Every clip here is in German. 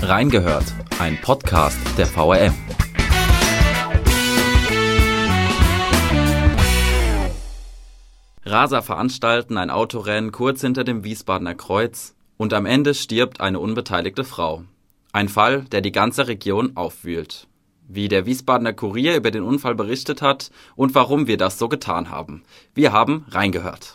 Reingehört, ein Podcast der VRM. Raser veranstalten ein Autorennen kurz hinter dem Wiesbadener Kreuz und am Ende stirbt eine unbeteiligte Frau. Ein Fall, der die ganze Region aufwühlt. Wie der Wiesbadener Kurier über den Unfall berichtet hat und warum wir das so getan haben. Wir haben reingehört.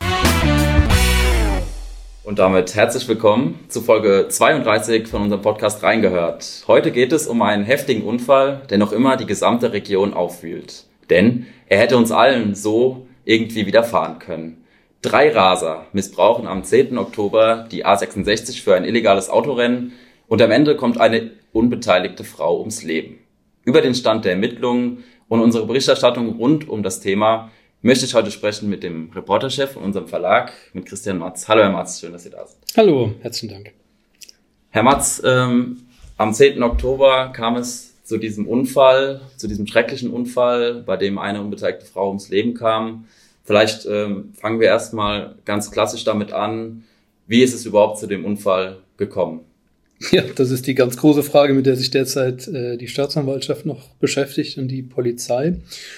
Und damit herzlich willkommen zu Folge 32 von unserem Podcast Reingehört. Heute geht es um einen heftigen Unfall, der noch immer die gesamte Region aufwühlt. Denn er hätte uns allen so irgendwie widerfahren können. Drei Raser missbrauchen am 10. Oktober die A66 für ein illegales Autorennen und am Ende kommt eine unbeteiligte Frau ums Leben. Über den Stand der Ermittlungen und unsere Berichterstattung rund um das Thema möchte ich heute sprechen mit dem Reporterchef von unserem Verlag, mit Christian Matz. Hallo Herr Matz, schön, dass Sie da sind. Hallo, herzlichen Dank. Herr Matz, ähm, am 10. Oktober kam es zu diesem Unfall, zu diesem schrecklichen Unfall, bei dem eine unbeteiligte Frau ums Leben kam. Vielleicht ähm, fangen wir erstmal ganz klassisch damit an. Wie ist es überhaupt zu dem Unfall gekommen? Ja, das ist die ganz große Frage, mit der sich derzeit äh, die Staatsanwaltschaft noch beschäftigt und die Polizei.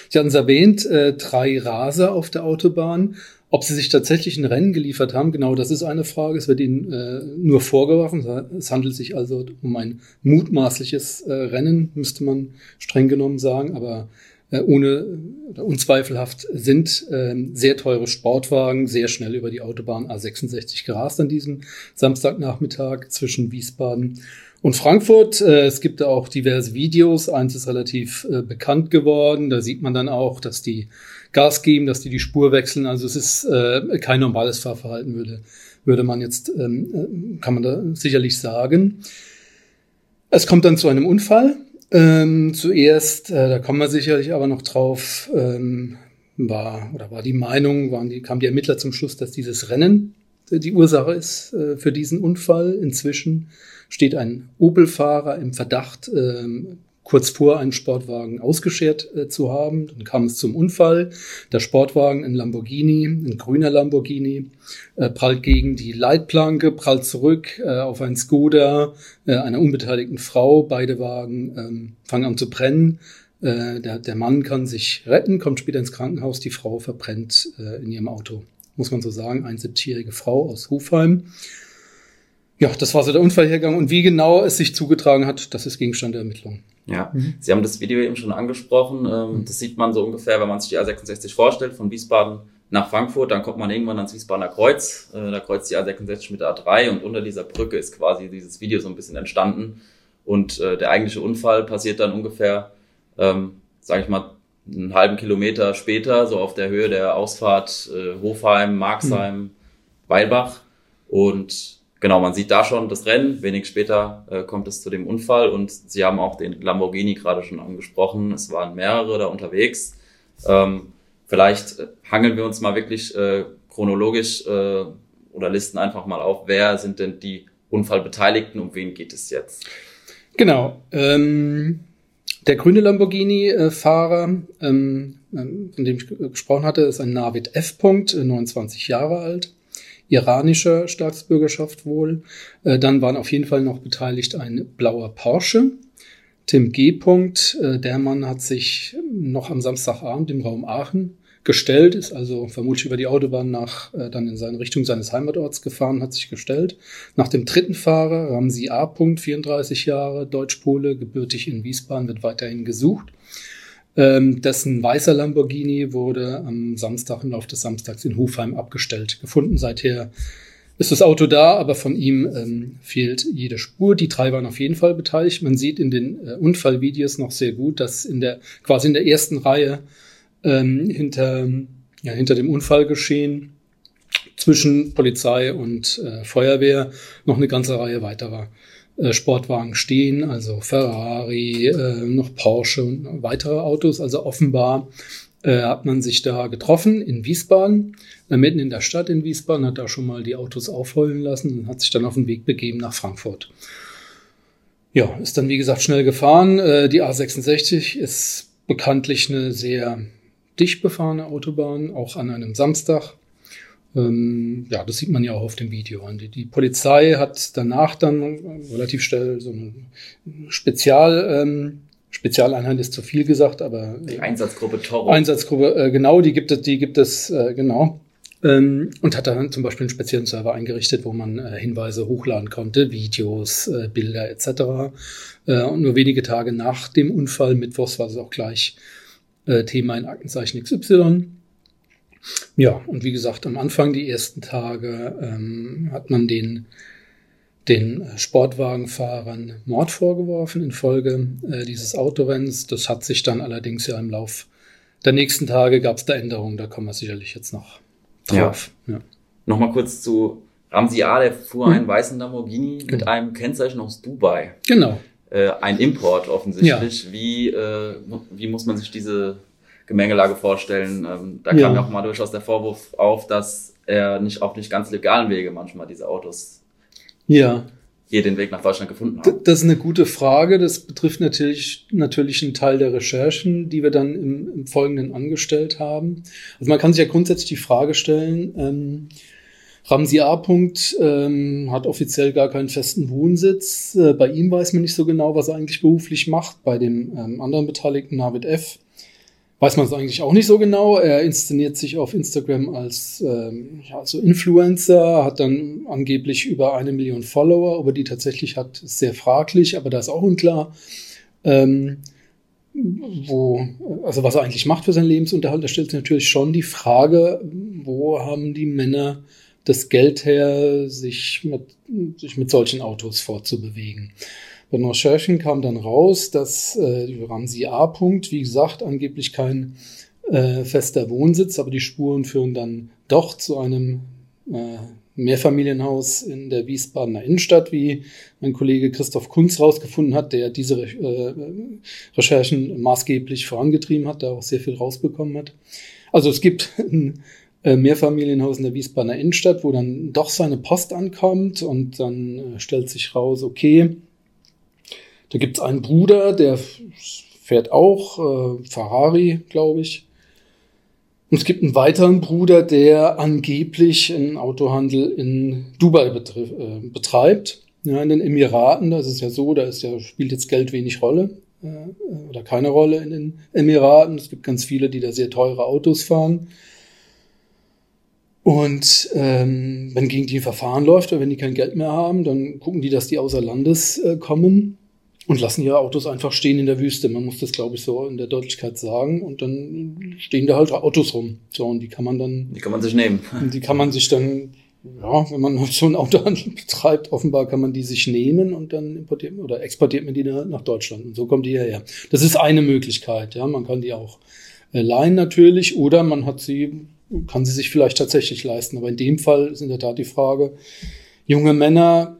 Sie hatten es erwähnt, äh, drei Raser auf der Autobahn. Ob sie sich tatsächlich ein Rennen geliefert haben, genau das ist eine Frage. Es wird ihnen äh, nur vorgeworfen. Es handelt sich also um ein mutmaßliches äh, Rennen, müsste man streng genommen sagen. Aber ohne oder unzweifelhaft sind äh, sehr teure Sportwagen sehr schnell über die Autobahn A66 gerast an diesem Samstagnachmittag zwischen Wiesbaden und Frankfurt. Äh, es gibt da auch diverse Videos. Eins ist relativ äh, bekannt geworden. Da sieht man dann auch, dass die Gas geben, dass die die Spur wechseln. Also es ist äh, kein normales Fahrverhalten, würde, würde man jetzt, ähm, äh, kann man da sicherlich sagen. Es kommt dann zu einem Unfall. Ähm, zuerst, äh, da kommen wir sicherlich aber noch drauf, ähm, war oder war die Meinung, waren die, kam die Ermittler zum Schluss, dass dieses Rennen die Ursache ist äh, für diesen Unfall. Inzwischen steht ein Opel-Fahrer im Verdacht, ähm, kurz vor einen Sportwagen ausgeschert äh, zu haben. Dann kam es zum Unfall. Der Sportwagen, ein Lamborghini, ein grüner Lamborghini, äh, prallt gegen die Leitplanke, prallt zurück äh, auf ein Skoda äh, einer unbeteiligten Frau. Beide Wagen ähm, fangen an zu brennen. Äh, der, der Mann kann sich retten, kommt später ins Krankenhaus. Die Frau verbrennt äh, in ihrem Auto. Muss man so sagen, eine 70-jährige Frau aus Hufheim. Ja, das war so der Unfallhergang. Und wie genau es sich zugetragen hat, das ist Gegenstand der Ermittlungen. Ja, mhm. Sie haben das Video eben schon angesprochen. Ähm, mhm. Das sieht man so ungefähr, wenn man sich die A66 vorstellt, von Wiesbaden nach Frankfurt, dann kommt man irgendwann ans Wiesbadener Kreuz. Äh, da kreuzt die A66 mit der A3 und unter dieser Brücke ist quasi dieses Video so ein bisschen entstanden. Und äh, der eigentliche Unfall passiert dann ungefähr, ähm, sage ich mal, einen halben Kilometer später, so auf der Höhe der Ausfahrt äh, Hofheim, Marxheim, mhm. Weilbach. Und genau, man sieht da schon das Rennen. Wenig später äh, kommt es zu dem Unfall und Sie haben auch den Lamborghini gerade schon angesprochen. Es waren mehrere da unterwegs. Ähm, vielleicht äh, hangeln wir uns mal wirklich äh, chronologisch äh, oder listen einfach mal auf, wer sind denn die Unfallbeteiligten, um wen geht es jetzt? Genau. Ähm, der grüne Lamborghini-Fahrer, ähm, ähm, von dem ich gesprochen hatte, ist ein Navid F. 29 Jahre alt iranischer Staatsbürgerschaft wohl. Äh, dann waren auf jeden Fall noch beteiligt ein blauer Porsche. Tim G. -Punkt, äh, der Mann hat sich noch am Samstagabend im Raum Aachen gestellt, ist also vermutlich über die Autobahn nach, äh, dann in seine Richtung seines Heimatorts gefahren, hat sich gestellt. Nach dem dritten Fahrer, Ramsi A. 34 Jahre, Deutschpole, gebürtig in Wiesbaden, wird weiterhin gesucht. Ähm, dessen weißer Lamborghini wurde am Samstag im Laufe des Samstags in Hofheim abgestellt. Gefunden seither ist das Auto da, aber von ihm ähm, fehlt jede Spur. Die drei waren auf jeden Fall beteiligt. Man sieht in den äh, Unfallvideos noch sehr gut, dass in der quasi in der ersten Reihe ähm, hinter ja, hinter dem Unfallgeschehen zwischen Polizei und äh, Feuerwehr noch eine ganze Reihe weiter war. Äh, Sportwagen stehen, also Ferrari, äh, noch Porsche und weitere Autos. Also offenbar äh, hat man sich da getroffen in Wiesbaden, mitten in der Stadt in Wiesbaden, hat da schon mal die Autos aufheulen lassen und hat sich dann auf den Weg begeben nach Frankfurt. Ja, ist dann wie gesagt schnell gefahren. Die A66 ist bekanntlich eine sehr dicht befahrene Autobahn, auch an einem Samstag. Ähm, ja, das sieht man ja auch auf dem Video. Die, die Polizei hat danach dann relativ schnell so eine Spezial, ähm, Spezialeinheit ist zu viel gesagt, aber die Einsatzgruppe Toro. Einsatzgruppe, äh, genau, die gibt es, die gibt es, äh, genau. Ähm, und hat dann zum Beispiel einen speziellen Server eingerichtet, wo man äh, Hinweise hochladen konnte, Videos, äh, Bilder etc. Äh, und nur wenige Tage nach dem Unfall, mittwochs, war es auch gleich äh, Thema in Aktenzeichen XY. Ja, und wie gesagt, am Anfang, die ersten Tage, ähm, hat man den, den Sportwagenfahrern Mord vorgeworfen infolge äh, dieses Autorennens. Das hat sich dann allerdings ja im Lauf der nächsten Tage gab es da Änderungen, da kommen wir sicherlich jetzt noch drauf. Ja. ja. Nochmal kurz zu Ramsi A., der fuhr hm. einen weißen Lamborghini genau. mit einem Kennzeichen aus Dubai. Genau. Äh, ein Import offensichtlich. Ja. Wie, äh, wie muss man sich diese Gemengelage vorstellen. Ähm, da kam ja auch mal durchaus der Vorwurf auf, dass er nicht auf nicht ganz legalen Wege manchmal diese Autos ja. hier den Weg nach Deutschland gefunden haben. Das ist eine gute Frage. Das betrifft natürlich, natürlich einen Teil der Recherchen, die wir dann im, im Folgenden angestellt haben. Also man kann sich ja grundsätzlich die Frage stellen, ähm, Ramsi A. Punkt, ähm, hat offiziell gar keinen festen Wohnsitz. Äh, bei ihm weiß man nicht so genau, was er eigentlich beruflich macht. Bei dem ähm, anderen Beteiligten, Navid F., weiß man es eigentlich auch nicht so genau. Er inszeniert sich auf Instagram als ähm, ja, so Influencer, hat dann angeblich über eine Million Follower, aber die tatsächlich hat, ist sehr fraglich, aber da ist auch unklar, ähm, wo, also was er eigentlich macht für seinen Lebensunterhalt. Da stellt sich natürlich schon die Frage, wo haben die Männer das Geld her, sich mit, sich mit solchen Autos fortzubewegen. Bei den Recherchen kam dann raus, dass äh, Ramsi A. Punkt, wie gesagt, angeblich kein äh, fester Wohnsitz, aber die Spuren führen dann doch zu einem äh, Mehrfamilienhaus in der Wiesbadener Innenstadt, wie mein Kollege Christoph Kunz rausgefunden hat, der diese äh, Recherchen maßgeblich vorangetrieben hat, da auch sehr viel rausbekommen hat. Also es gibt ein äh, Mehrfamilienhaus in der Wiesbadener Innenstadt, wo dann doch seine Post ankommt und dann äh, stellt sich raus, okay, da gibt's einen Bruder, der fährt auch äh, Ferrari, glaube ich. Und es gibt einen weiteren Bruder, der angeblich einen Autohandel in Dubai äh, betreibt. Ja, in den Emiraten, das ist ja so, da ist ja, spielt jetzt Geld wenig Rolle äh, oder keine Rolle in den Emiraten. Es gibt ganz viele, die da sehr teure Autos fahren. Und ähm, wenn gegen die ein Verfahren läuft oder wenn die kein Geld mehr haben, dann gucken die, dass die außer Landes äh, kommen und lassen ihre Autos einfach stehen in der Wüste. Man muss das, glaube ich, so in der Deutlichkeit sagen. Und dann stehen da halt Autos rum. So, und die kann man dann. Die kann man sich nehmen. Die kann man sich dann, ja, wenn man so ein Autohandel betreibt, offenbar kann man die sich nehmen und dann importiert oder exportiert man die nach Deutschland. Und so kommen die hierher. Das ist eine Möglichkeit, ja. Man kann die auch äh, leihen natürlich oder man hat sie, kann sie sich vielleicht tatsächlich leisten. Aber in dem Fall ist in der Tat die Frage, junge Männer,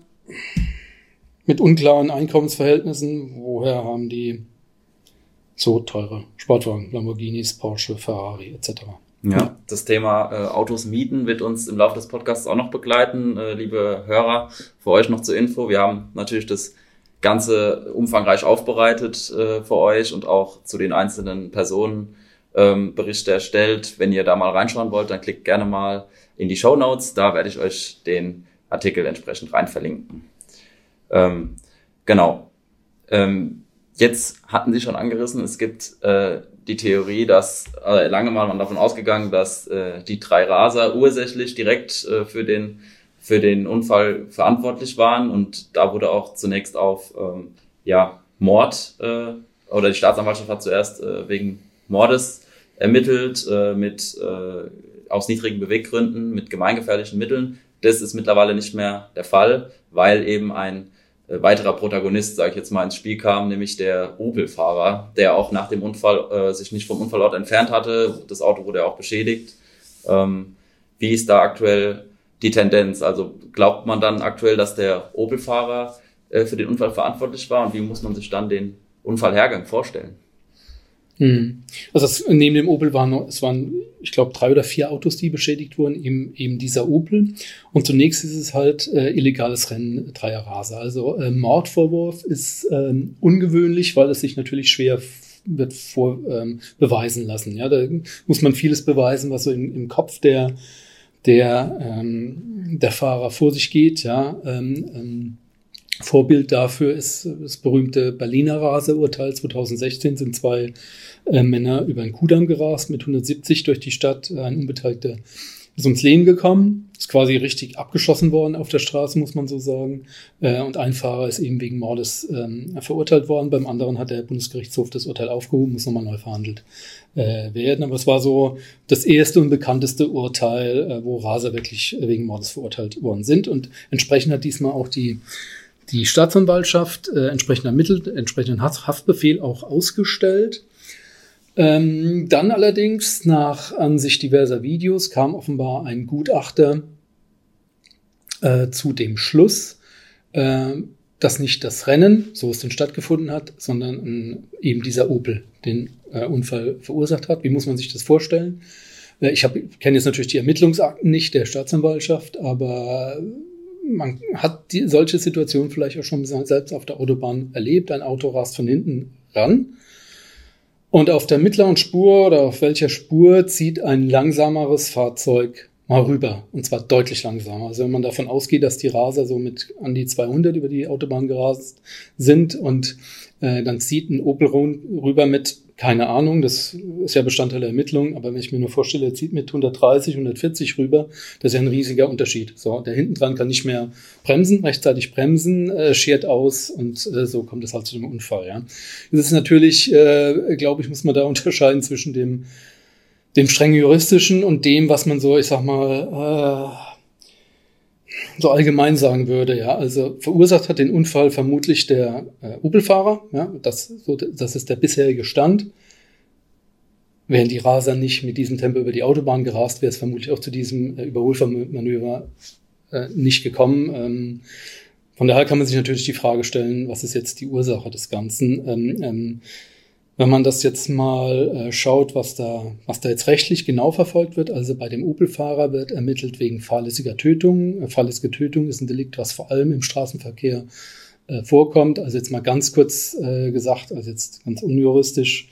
mit unklaren Einkommensverhältnissen. Woher haben die so teure Sportwagen, Lamborghinis, Porsche, Ferrari etc.? Ja, das Thema äh, Autos mieten wird uns im Laufe des Podcasts auch noch begleiten. Äh, liebe Hörer, für euch noch zur Info. Wir haben natürlich das Ganze umfangreich aufbereitet äh, für euch und auch zu den einzelnen Personen ähm, Berichte erstellt. Wenn ihr da mal reinschauen wollt, dann klickt gerne mal in die Show Notes. Da werde ich euch den Artikel entsprechend rein verlinken. Ähm, genau. Ähm, jetzt hatten Sie schon angerissen, es gibt äh, die Theorie, dass äh, lange mal man davon ausgegangen, dass äh, die drei Raser ursächlich direkt äh, für den für den Unfall verantwortlich waren und da wurde auch zunächst auf ähm, ja Mord äh, oder die Staatsanwaltschaft hat zuerst äh, wegen Mordes ermittelt äh, mit äh, aus niedrigen Beweggründen mit gemeingefährlichen Mitteln. Das ist mittlerweile nicht mehr der Fall, weil eben ein weiterer Protagonist, sage ich jetzt mal, ins Spiel kam, nämlich der Opel-Fahrer, der auch nach dem Unfall äh, sich nicht vom Unfallort entfernt hatte. Das Auto wurde auch beschädigt. Ähm, wie ist da aktuell die Tendenz? Also glaubt man dann aktuell, dass der Opel-Fahrer äh, für den Unfall verantwortlich war und wie muss man sich dann den Unfallhergang vorstellen? Hm. Also es, neben dem Opel waren es waren, ich glaube, drei oder vier Autos, die beschädigt wurden, eben, eben dieser Opel. Und zunächst ist es halt äh, illegales Rennen Dreier Raser. Also äh, Mordvorwurf ist ähm, ungewöhnlich, weil es sich natürlich schwer wird vor ähm, beweisen lassen. Ja, da muss man vieles beweisen, was so im, im Kopf der der ähm, der Fahrer vor sich geht. Ja, ähm, ähm, Vorbild dafür ist das berühmte Berliner Raseurteil 2016 sind zwei äh, Männer über einen Kudamm gerast mit 170 durch die Stadt. Ein Unbeteiligter ist ums Leben gekommen, ist quasi richtig abgeschossen worden auf der Straße, muss man so sagen. Äh, und ein Fahrer ist eben wegen Mordes ähm, verurteilt worden. Beim anderen hat der Bundesgerichtshof das Urteil aufgehoben, muss nochmal neu verhandelt äh, werden. Aber es war so das erste und bekannteste Urteil, äh, wo Raser wirklich wegen Mordes verurteilt worden sind. Und entsprechend hat diesmal auch die die Staatsanwaltschaft äh, entsprechend ermittelt, entsprechenden Haftbefehl auch ausgestellt. Ähm, dann allerdings, nach Ansicht diverser Videos, kam offenbar ein Gutachter äh, zu dem Schluss, äh, dass nicht das Rennen, so es denn stattgefunden hat, sondern äh, eben dieser Opel den äh, Unfall verursacht hat. Wie muss man sich das vorstellen? Äh, ich kenne jetzt natürlich die Ermittlungsakten nicht der Staatsanwaltschaft, aber man hat die, solche Situationen vielleicht auch schon selbst auf der Autobahn erlebt. Ein Auto rast von hinten ran und auf der mittleren Spur oder auf welcher Spur zieht ein langsameres Fahrzeug mal rüber. Und zwar deutlich langsamer. Also wenn man davon ausgeht, dass die Raser so mit an die 200 über die Autobahn gerast sind und äh, dann zieht ein Opel rüber mit keine Ahnung, das ist ja Bestandteil der Ermittlung, aber wenn ich mir nur vorstelle, er zieht mit 130, 140 rüber, das ist ja ein riesiger Unterschied. So, der hinten dran kann nicht mehr bremsen, rechtzeitig bremsen, äh, schert aus und äh, so kommt es halt zu dem Unfall. Ja. Das ist natürlich, äh, glaube ich, muss man da unterscheiden zwischen dem, dem streng juristischen und dem, was man so, ich sag mal, äh, so allgemein sagen würde, ja. Also verursacht hat den Unfall vermutlich der äh, Opel-Fahrer, ja. Das, so, das ist der bisherige Stand. Wären die Raser nicht mit diesem Tempo über die Autobahn gerast, wäre es vermutlich auch zu diesem äh, Überholmanöver äh, nicht gekommen. Ähm, von daher kann man sich natürlich die Frage stellen, was ist jetzt die Ursache des Ganzen? Ähm, ähm, wenn man das jetzt mal äh, schaut, was da, was da jetzt rechtlich genau verfolgt wird, also bei dem Opel-Fahrer wird ermittelt wegen fahrlässiger Tötung. Äh, fahrlässige Tötung ist ein Delikt, was vor allem im Straßenverkehr äh, vorkommt. Also jetzt mal ganz kurz äh, gesagt, also jetzt ganz unjuristisch,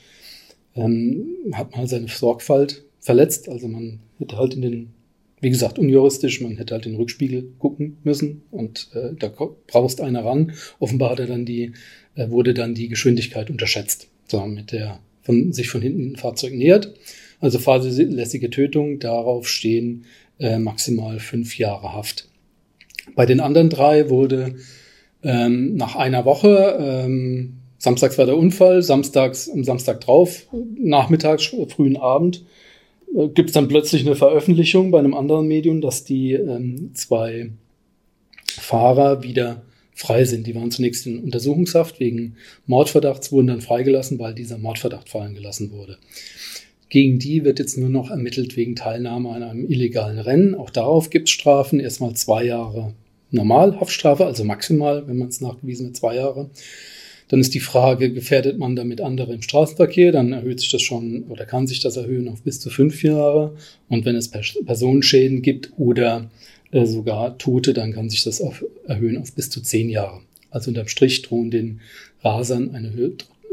ähm, hat man halt seine Sorgfalt verletzt. Also man hätte halt in den, wie gesagt, unjuristisch, man hätte halt den Rückspiegel gucken müssen und äh, da brauchst einer ran. Offenbar hat er dann die, äh, wurde dann die Geschwindigkeit unterschätzt so, mit der von, sich von hinten ein Fahrzeug nähert. Also fahrlässige Tötung, darauf stehen äh, maximal fünf Jahre Haft. Bei den anderen drei wurde ähm, nach einer Woche, ähm, samstags war der Unfall, samstags, am Samstag drauf, nachmittags, frühen Abend, äh, gibt es dann plötzlich eine Veröffentlichung bei einem anderen Medium, dass die ähm, zwei Fahrer wieder frei sind. Die waren zunächst in Untersuchungshaft wegen Mordverdachts, wurden dann freigelassen, weil dieser Mordverdacht fallen gelassen wurde. Gegen die wird jetzt nur noch ermittelt wegen Teilnahme an einem illegalen Rennen. Auch darauf gibt es Strafen. Erstmal zwei Jahre Normalhaftstrafe, also maximal, wenn man es nachgewiesen hat, zwei Jahre. Dann ist die Frage, gefährdet man damit andere im Straßenverkehr? Dann erhöht sich das schon oder kann sich das erhöhen auf bis zu fünf Jahre. Und wenn es Personenschäden gibt oder äh, sogar Tote, dann kann sich das auf, erhöhen auf bis zu zehn Jahre. Also unterm Strich drohen den Rasern eine,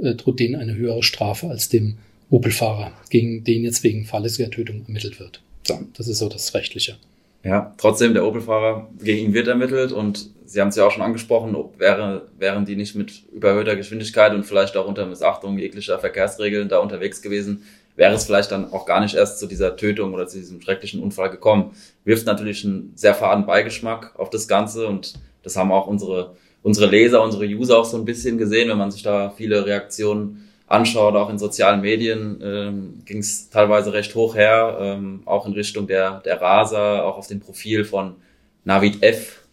äh, droht denen eine höhere Strafe als dem Opel-Fahrer, gegen den jetzt wegen fahrlässiger Tötung ermittelt wird. So, das ist so das Rechtliche. Ja, trotzdem, der Opel-Fahrer, gegen ihn wird ermittelt und Sie haben es ja auch schon angesprochen, ob wäre, wären die nicht mit überhöhter Geschwindigkeit und vielleicht auch unter Missachtung jeglicher Verkehrsregeln da unterwegs gewesen, wäre es vielleicht dann auch gar nicht erst zu dieser Tötung oder zu diesem schrecklichen Unfall gekommen. Wirft natürlich einen sehr faden Beigeschmack auf das Ganze und das haben auch unsere, unsere Leser, unsere User auch so ein bisschen gesehen, wenn man sich da viele Reaktionen anschaut, auch in sozialen Medien ähm, ging es teilweise recht hoch her, ähm, auch in Richtung der, der Raser, auch auf dem Profil von Navid F.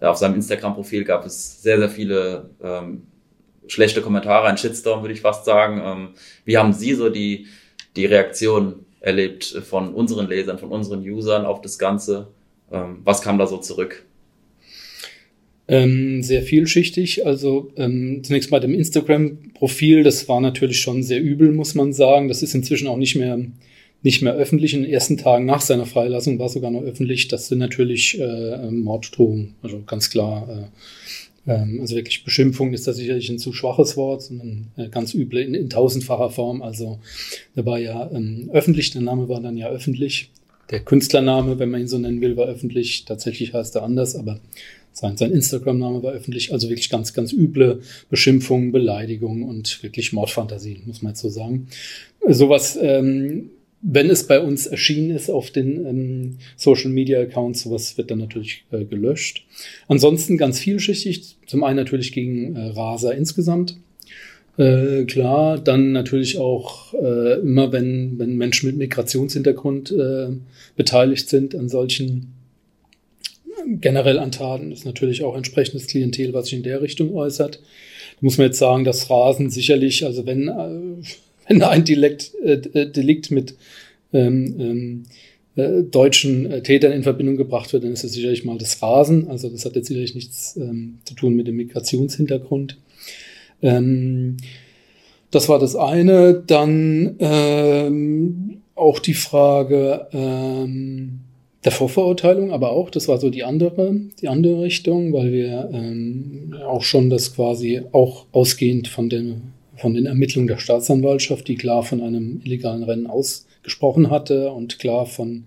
Auf seinem Instagram-Profil gab es sehr, sehr viele ähm, schlechte Kommentare, ein Shitstorm würde ich fast sagen. Ähm, wie haben Sie so die, die Reaktion erlebt von unseren Lesern, von unseren Usern auf das Ganze? Ähm, was kam da so zurück? Ähm, sehr vielschichtig. Also ähm, zunächst mal dem Instagram-Profil, das war natürlich schon sehr übel, muss man sagen. Das ist inzwischen auch nicht mehr nicht mehr öffentlich. In den ersten Tagen nach seiner Freilassung war sogar noch öffentlich. Das sind natürlich äh, Morddrohungen, also ganz klar äh, also wirklich Beschimpfung ist da sicherlich ein zu schwaches Wort, sondern äh, ganz üble in, in tausendfacher Form. Also da war ja ähm, öffentlich, der Name war dann ja öffentlich. der Künstlername, wenn man ihn so nennen will, war öffentlich. Tatsächlich heißt er anders, aber sein, sein Instagram-Name war öffentlich. Also wirklich ganz, ganz üble Beschimpfungen, Beleidigungen und wirklich Mordfantasien, muss man jetzt so sagen. Sowas, ähm, wenn es bei uns erschienen ist auf den ähm, Social Media Accounts, sowas wird dann natürlich äh, gelöscht. Ansonsten ganz vielschichtig. Zum einen natürlich gegen äh, Rasa insgesamt. Äh, klar, dann natürlich auch äh, immer, wenn, wenn Menschen mit Migrationshintergrund äh, beteiligt sind an solchen generell an Taten, ist natürlich auch entsprechendes Klientel, was sich in der Richtung äußert. Da muss man jetzt sagen, dass Rasen sicherlich, also wenn, wenn ein Delikt, äh, äh, Delikt mit ähm, ähm, äh, deutschen äh, Tätern in Verbindung gebracht wird, dann ist es sicherlich mal das Rasen. Also das hat jetzt sicherlich nichts ähm, zu tun mit dem Migrationshintergrund. Ähm, das war das eine. Dann ähm, auch die Frage ähm, der Vorverurteilung, aber auch, das war so die andere, die andere Richtung, weil wir ähm, auch schon das quasi auch ausgehend von den, von den Ermittlungen der Staatsanwaltschaft, die klar von einem illegalen Rennen ausgesprochen hatte und klar von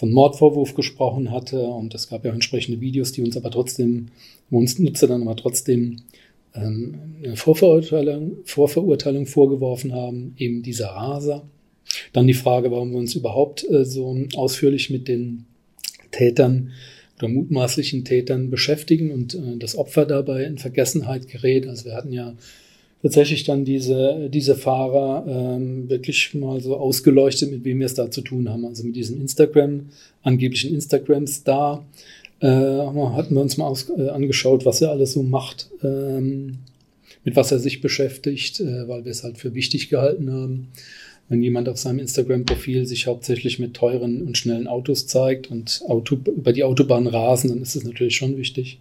von Mordvorwurf gesprochen hatte und es gab ja auch entsprechende Videos, die uns aber trotzdem, wo uns Nutzer dann aber trotzdem ähm, eine Vorverurteilung, Vorverurteilung vorgeworfen haben, eben dieser Raser. Dann die Frage, warum wir uns überhaupt äh, so ausführlich mit den Tätern oder mutmaßlichen Tätern beschäftigen und äh, das Opfer dabei in Vergessenheit gerät. Also wir hatten ja tatsächlich dann diese, diese Fahrer ähm, wirklich mal so ausgeleuchtet, mit wem wir es da zu tun haben. Also mit diesem Instagram, angeblichen Instagram-Star, äh, hatten wir uns mal aus, äh, angeschaut, was er alles so macht, ähm, mit was er sich beschäftigt, äh, weil wir es halt für wichtig gehalten haben. Wenn jemand auf seinem Instagram-Profil sich hauptsächlich mit teuren und schnellen Autos zeigt und Auto, über die Autobahn rasen, dann ist es natürlich schon wichtig,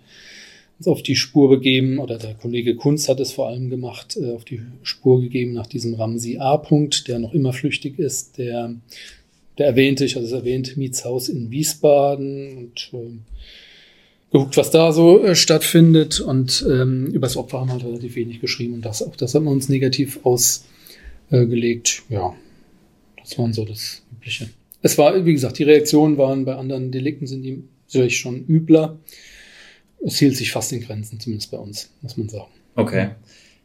auf die Spur begeben, oder der Kollege Kunz hat es vor allem gemacht, äh, auf die Spur gegeben nach diesem Ramsi A-Punkt, der noch immer flüchtig ist, der der erwähnte, ich hatte es erwähnt, Mietshaus in Wiesbaden und äh, geguckt, was da so äh, stattfindet. Und ähm, über das Opfer haben wir halt relativ wenig geschrieben und das auch das haben wir uns negativ ausgelegt. Äh, ja, das waren so das Übliche. Es war, wie gesagt, die Reaktionen waren bei anderen Delikten sind die sicherlich schon übler. Es hielt sich fast in Grenzen, zumindest bei uns, muss man sagen. Okay.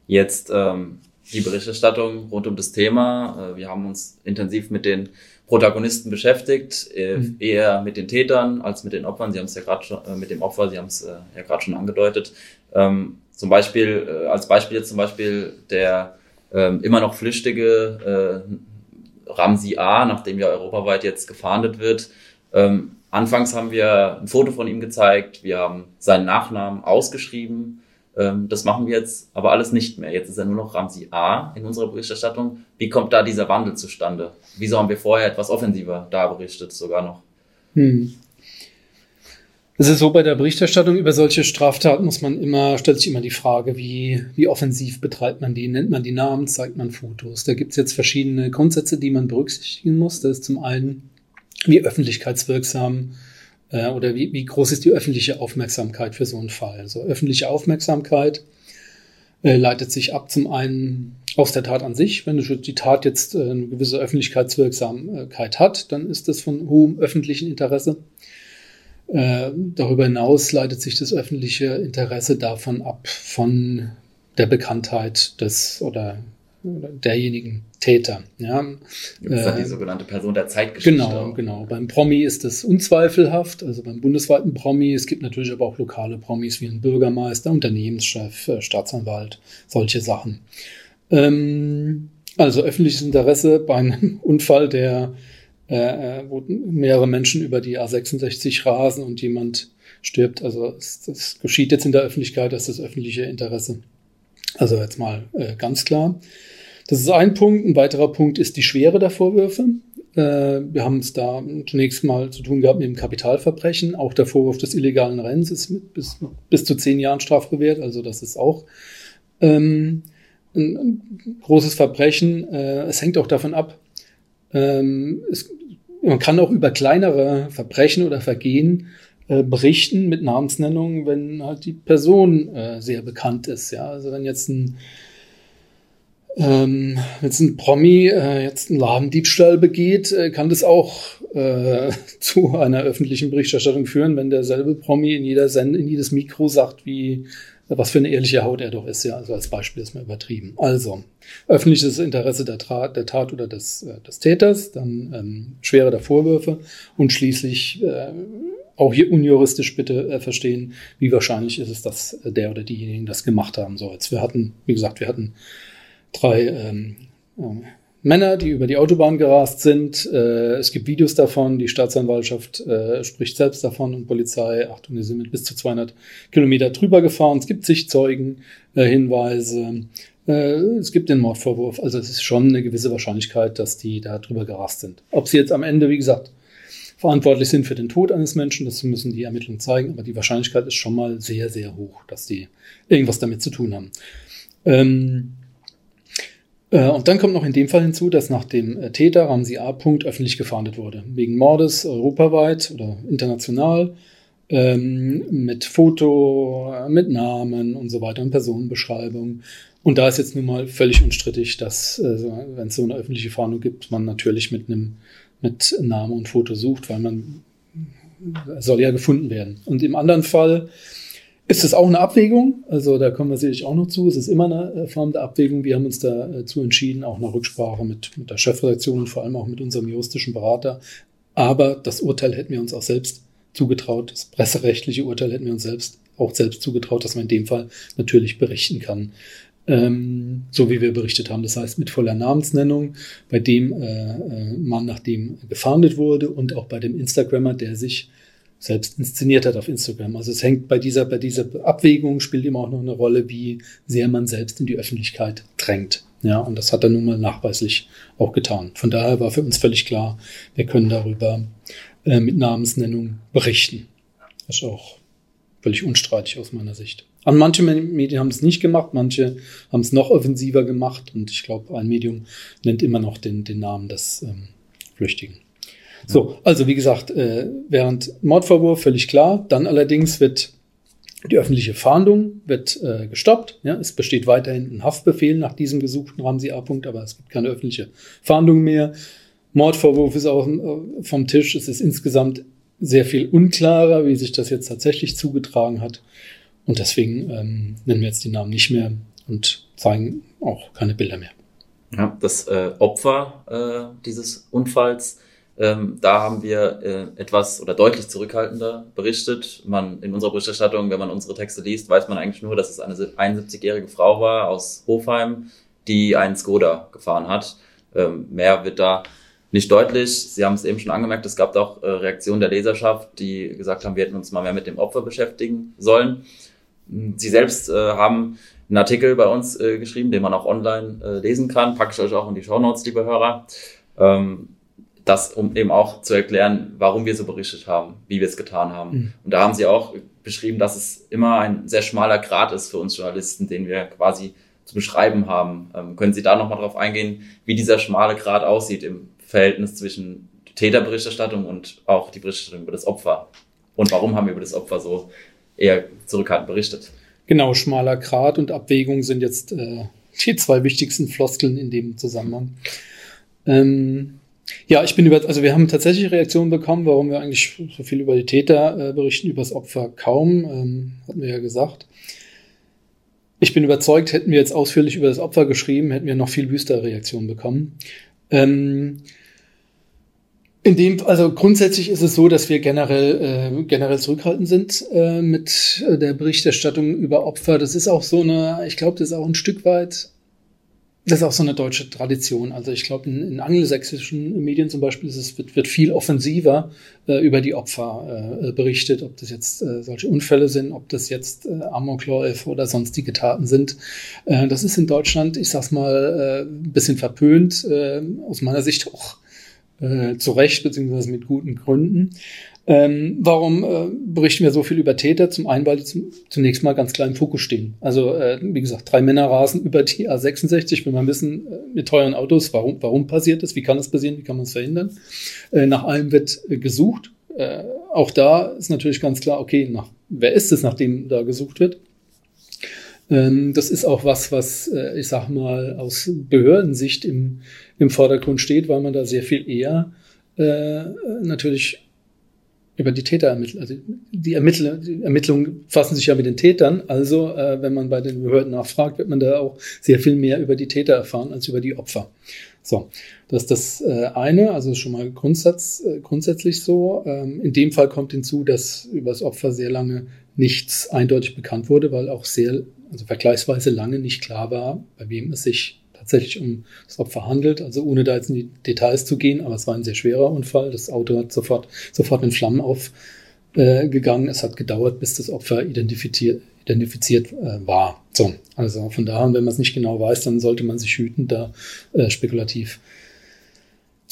Jetzt ähm, die Berichterstattung rund um das Thema. Äh, wir haben uns intensiv mit den Protagonisten beschäftigt, äh, mhm. eher mit den Tätern als mit den Opfern. Sie haben es ja gerade schon äh, mit dem Opfer, Sie haben es äh, ja gerade schon angedeutet. Ähm, zum Beispiel, äh, als Beispiel jetzt zum Beispiel der ähm, immer noch flüchtige äh, Ramsi A, nachdem ja europaweit jetzt gefahndet wird. Ähm, anfangs haben wir ein Foto von ihm gezeigt, wir haben seinen Nachnamen ausgeschrieben ähm, das machen wir jetzt aber alles nicht mehr. Jetzt ist er nur noch Ramsi A in unserer Berichterstattung. Wie kommt da dieser Wandel zustande? Wieso haben wir vorher etwas offensiver da berichtet, sogar noch? Hm. Es ist so, bei der Berichterstattung über solche Straftaten muss man immer, stellt sich immer die Frage, wie, wie offensiv betreibt man die? Nennt man die Namen, zeigt man Fotos? Da gibt es jetzt verschiedene Grundsätze, die man berücksichtigen muss. Das ist zum einen, wie öffentlichkeitswirksam äh, oder wie, wie groß ist die öffentliche Aufmerksamkeit für so einen Fall? Also öffentliche Aufmerksamkeit äh, leitet sich ab zum einen aus der Tat an sich. Wenn die Tat jetzt äh, eine gewisse Öffentlichkeitswirksamkeit hat, dann ist das von hohem öffentlichen Interesse. Äh, darüber hinaus leitet sich das öffentliche Interesse davon ab von der Bekanntheit des oder derjenigen Täter. Ja. Das ist ja die äh, sogenannte Person der Zeitgeschichte. Genau, genau. Beim Promi ist es unzweifelhaft, also beim bundesweiten Promi. Es gibt natürlich aber auch lokale Promis wie ein Bürgermeister, Unternehmenschef, äh, Staatsanwalt, solche Sachen. Ähm, also öffentliches Interesse bei einem Unfall, der äh, äh wo mehrere Menschen über die A66 rasen und jemand stirbt. Also das geschieht jetzt in der Öffentlichkeit, das ist das öffentliche Interesse. Also jetzt mal äh, ganz klar. Das ist ein Punkt. Ein weiterer Punkt ist die Schwere der Vorwürfe. Äh, wir haben es da zunächst mal zu tun gehabt mit dem Kapitalverbrechen. Auch der Vorwurf des illegalen Rennens ist mit bis, bis zu zehn Jahren strafbewehrt. Also das ist auch ähm, ein, ein, großes Verbrechen. Äh, es hängt auch davon ab, ähm, es, man kann auch über kleinere Verbrechen oder Vergehen äh, berichten mit Namensnennung, wenn halt die Person äh, sehr bekannt ist. Ja, also wenn jetzt ein Ähm, wenn es ein Promi äh, jetzt einen Ladendiebstahl begeht, äh, kann das auch äh, zu einer öffentlichen Berichterstattung führen, wenn derselbe Promi in jeder Send in jedes Mikro sagt, wie was für eine ehrliche Haut er doch ist, ja. Also als Beispiel ist mal übertrieben. Also, öffentliches Interesse der, Tra der Tat oder des, äh, des Täters, dann ähm, Schwere der Vorwürfe und schließlich äh, auch hier unjuristisch bitte äh, verstehen, wie wahrscheinlich ist es, dass der oder diejenigen das gemacht haben. So, jetzt wir hatten, wie gesagt, wir hatten drei ähm, äh, Männer, die über die Autobahn gerast sind. Äh, es gibt Videos davon. Die Staatsanwaltschaft äh, spricht selbst davon und Polizei. Achtung, wir sind mit bis zu 200 Kilometer drüber gefahren. Es gibt Sichtzeugen, äh, Hinweise. Äh, es gibt den Mordvorwurf. Also es ist schon eine gewisse Wahrscheinlichkeit, dass die da drüber gerast sind. Ob sie jetzt am Ende, wie gesagt, verantwortlich sind für den Tod eines Menschen, das müssen die Ermittlungen zeigen. Aber die Wahrscheinlichkeit ist schon mal sehr, sehr hoch, dass die irgendwas damit zu tun haben. Ähm, äh, und dann kommt noch in dem Fall hinzu, dass nach dem äh, Täter Ramsi A. öffentlich gefahndet wurde. Wegen Mordes europaweit oder international, ähm, mit Foto, mit Namen und so weiter und Personenbeschreibung. Und da ist jetzt nun mal völlig unstrittig, dass, äh, wenn es so eine öffentliche Fahndung gibt, man natürlich mit einem mit Name und Foto sucht, weil man soll ja gefunden werden. Und im anderen Fall ist es auch eine Abwägung? Also da kommen wir sicherlich auch noch zu. Es ist immer eine äh, Form der Abwägung. Wir haben uns dazu äh, entschieden, auch nach Rücksprache mit, mit der Chefredaktion und vor allem auch mit unserem juristischen Berater. Aber das Urteil hätten wir uns auch selbst zugetraut. Das presserechtliche Urteil hätten wir uns selbst auch selbst zugetraut, dass man in dem Fall natürlich berichten kann. Ähm, so wie wir berichtet haben. Das heißt mit voller Namensnennung, bei dem äh, äh man nach dem gefahndet wurde und auch bei dem Instagrammer, der sich selbst inszeniert hat auf Instagram. Also es hängt bei dieser, bei dieser Abwägung spielt immer auch noch eine Rolle, wie sehr man selbst in die Öffentlichkeit drängt. Ja, und das hat er nun mal nachweislich auch getan. Von daher war für uns völlig klar, wir können darüber äh, mit Namensnennung berichten. Das ist auch völlig unstreitig aus meiner Sicht. An manche Medien haben es nicht gemacht, manche haben es noch offensiver gemacht und ich glaube, ein Medium nennt immer noch den, den Namen des ähm, Flüchtigen. So, also wie gesagt, äh, während Mordvorwurf völlig klar, dann allerdings wird die öffentliche Fahndung wird äh, gestoppt. Ja, es besteht weiterhin ein Haftbefehl nach diesem gesuchten Ramsi A-Punkt, aber es gibt keine öffentliche Fahndung mehr. Mordvorwurf ist auch äh, vom Tisch. Es ist insgesamt sehr viel unklarer, wie sich das jetzt tatsächlich zugetragen hat. Und deswegen ähm, nennen wir jetzt die Namen nicht mehr und zeigen auch keine Bilder mehr. Ja, das äh, Opfer äh, dieses Unfalls ähm, da haben wir äh, etwas oder deutlich zurückhaltender berichtet. Man in unserer Berichterstattung, wenn man unsere Texte liest, weiß man eigentlich nur, dass es eine 71-jährige Frau war aus Hofheim, die einen Skoda gefahren hat. Ähm, mehr wird da nicht deutlich. Sie haben es eben schon angemerkt, es gab auch äh, Reaktionen der Leserschaft, die gesagt haben, wir hätten uns mal mehr mit dem Opfer beschäftigen sollen. Sie selbst äh, haben einen Artikel bei uns äh, geschrieben, den man auch online äh, lesen kann. Packe ich euch auch in die Show Notes, liebe Hörer. Ähm, das, um eben auch zu erklären, warum wir so berichtet haben, wie wir es getan haben. Mhm. Und da haben sie auch beschrieben, dass es immer ein sehr schmaler Grad ist für uns Journalisten, den wir quasi zu beschreiben haben. Ähm, können Sie da nochmal drauf eingehen, wie dieser schmale Grad aussieht im Verhältnis zwischen Täterberichterstattung und auch die Berichterstattung über das Opfer? Und warum haben wir über das Opfer so eher zurückhaltend berichtet? Genau, schmaler Grad und Abwägung sind jetzt äh, die zwei wichtigsten Floskeln in dem Zusammenhang. Ähm, ja, ich bin über, also wir haben tatsächlich Reaktionen bekommen, warum wir eigentlich so viel über die Täter äh, berichten, über das Opfer kaum, ähm, hatten wir ja gesagt. Ich bin überzeugt, hätten wir jetzt ausführlich über das Opfer geschrieben, hätten wir noch viel wüstere Reaktionen bekommen. Ähm, in dem, also grundsätzlich ist es so, dass wir generell, äh, generell zurückhaltend sind äh, mit der Berichterstattung über Opfer. Das ist auch so eine, ich glaube, das ist auch ein Stück weit das ist auch so eine deutsche Tradition. Also ich glaube, in, in angelsächsischen Medien zum Beispiel ist es, wird, wird viel offensiver äh, über die Opfer äh, berichtet, ob das jetzt äh, solche Unfälle sind, ob das jetzt äh, Amokläufe oder sonstige Taten sind. Äh, das ist in Deutschland, ich sag's mal, äh, ein bisschen verpönt, äh, aus meiner Sicht auch äh, zu Recht, beziehungsweise mit guten Gründen. Ähm, warum äh, berichten wir so viel über Täter? Zum einen, weil die zum, zunächst mal ganz klar im Fokus stehen. Also, äh, wie gesagt, drei Männer rasen über die A66, will man wissen, äh, mit teuren Autos, warum, warum passiert das? Wie kann das passieren? Wie kann man es verhindern? Äh, nach allem wird äh, gesucht. Äh, auch da ist natürlich ganz klar, okay, nach, wer ist es, nach dem da gesucht wird? Ähm, das ist auch was, was, äh, ich sag mal, aus Behördensicht im, im Vordergrund steht, weil man da sehr viel eher äh, natürlich über die Täter ermittelt. Also die, Ermittler, die Ermittlungen fassen sich ja mit den Tätern. Also äh, wenn man bei den Behörden nachfragt, wird man da auch sehr viel mehr über die Täter erfahren als über die Opfer. So, das ist das äh, eine, also schon mal Grundsatz, äh, grundsätzlich so. Ähm, in dem Fall kommt hinzu, dass über das Opfer sehr lange nichts eindeutig bekannt wurde, weil auch sehr, also vergleichsweise lange nicht klar war, bei wem es sich tatsächlich um das Opfer handelt. Also ohne da jetzt in die Details zu gehen, aber es war ein sehr schwerer Unfall. Das Auto hat sofort, sofort in Flammen aufgegangen. Äh, es hat gedauert, bis das Opfer identifiziert, identifiziert äh, war. So, also von daher, wenn man es nicht genau weiß, dann sollte man sich hüten, da äh, spekulativ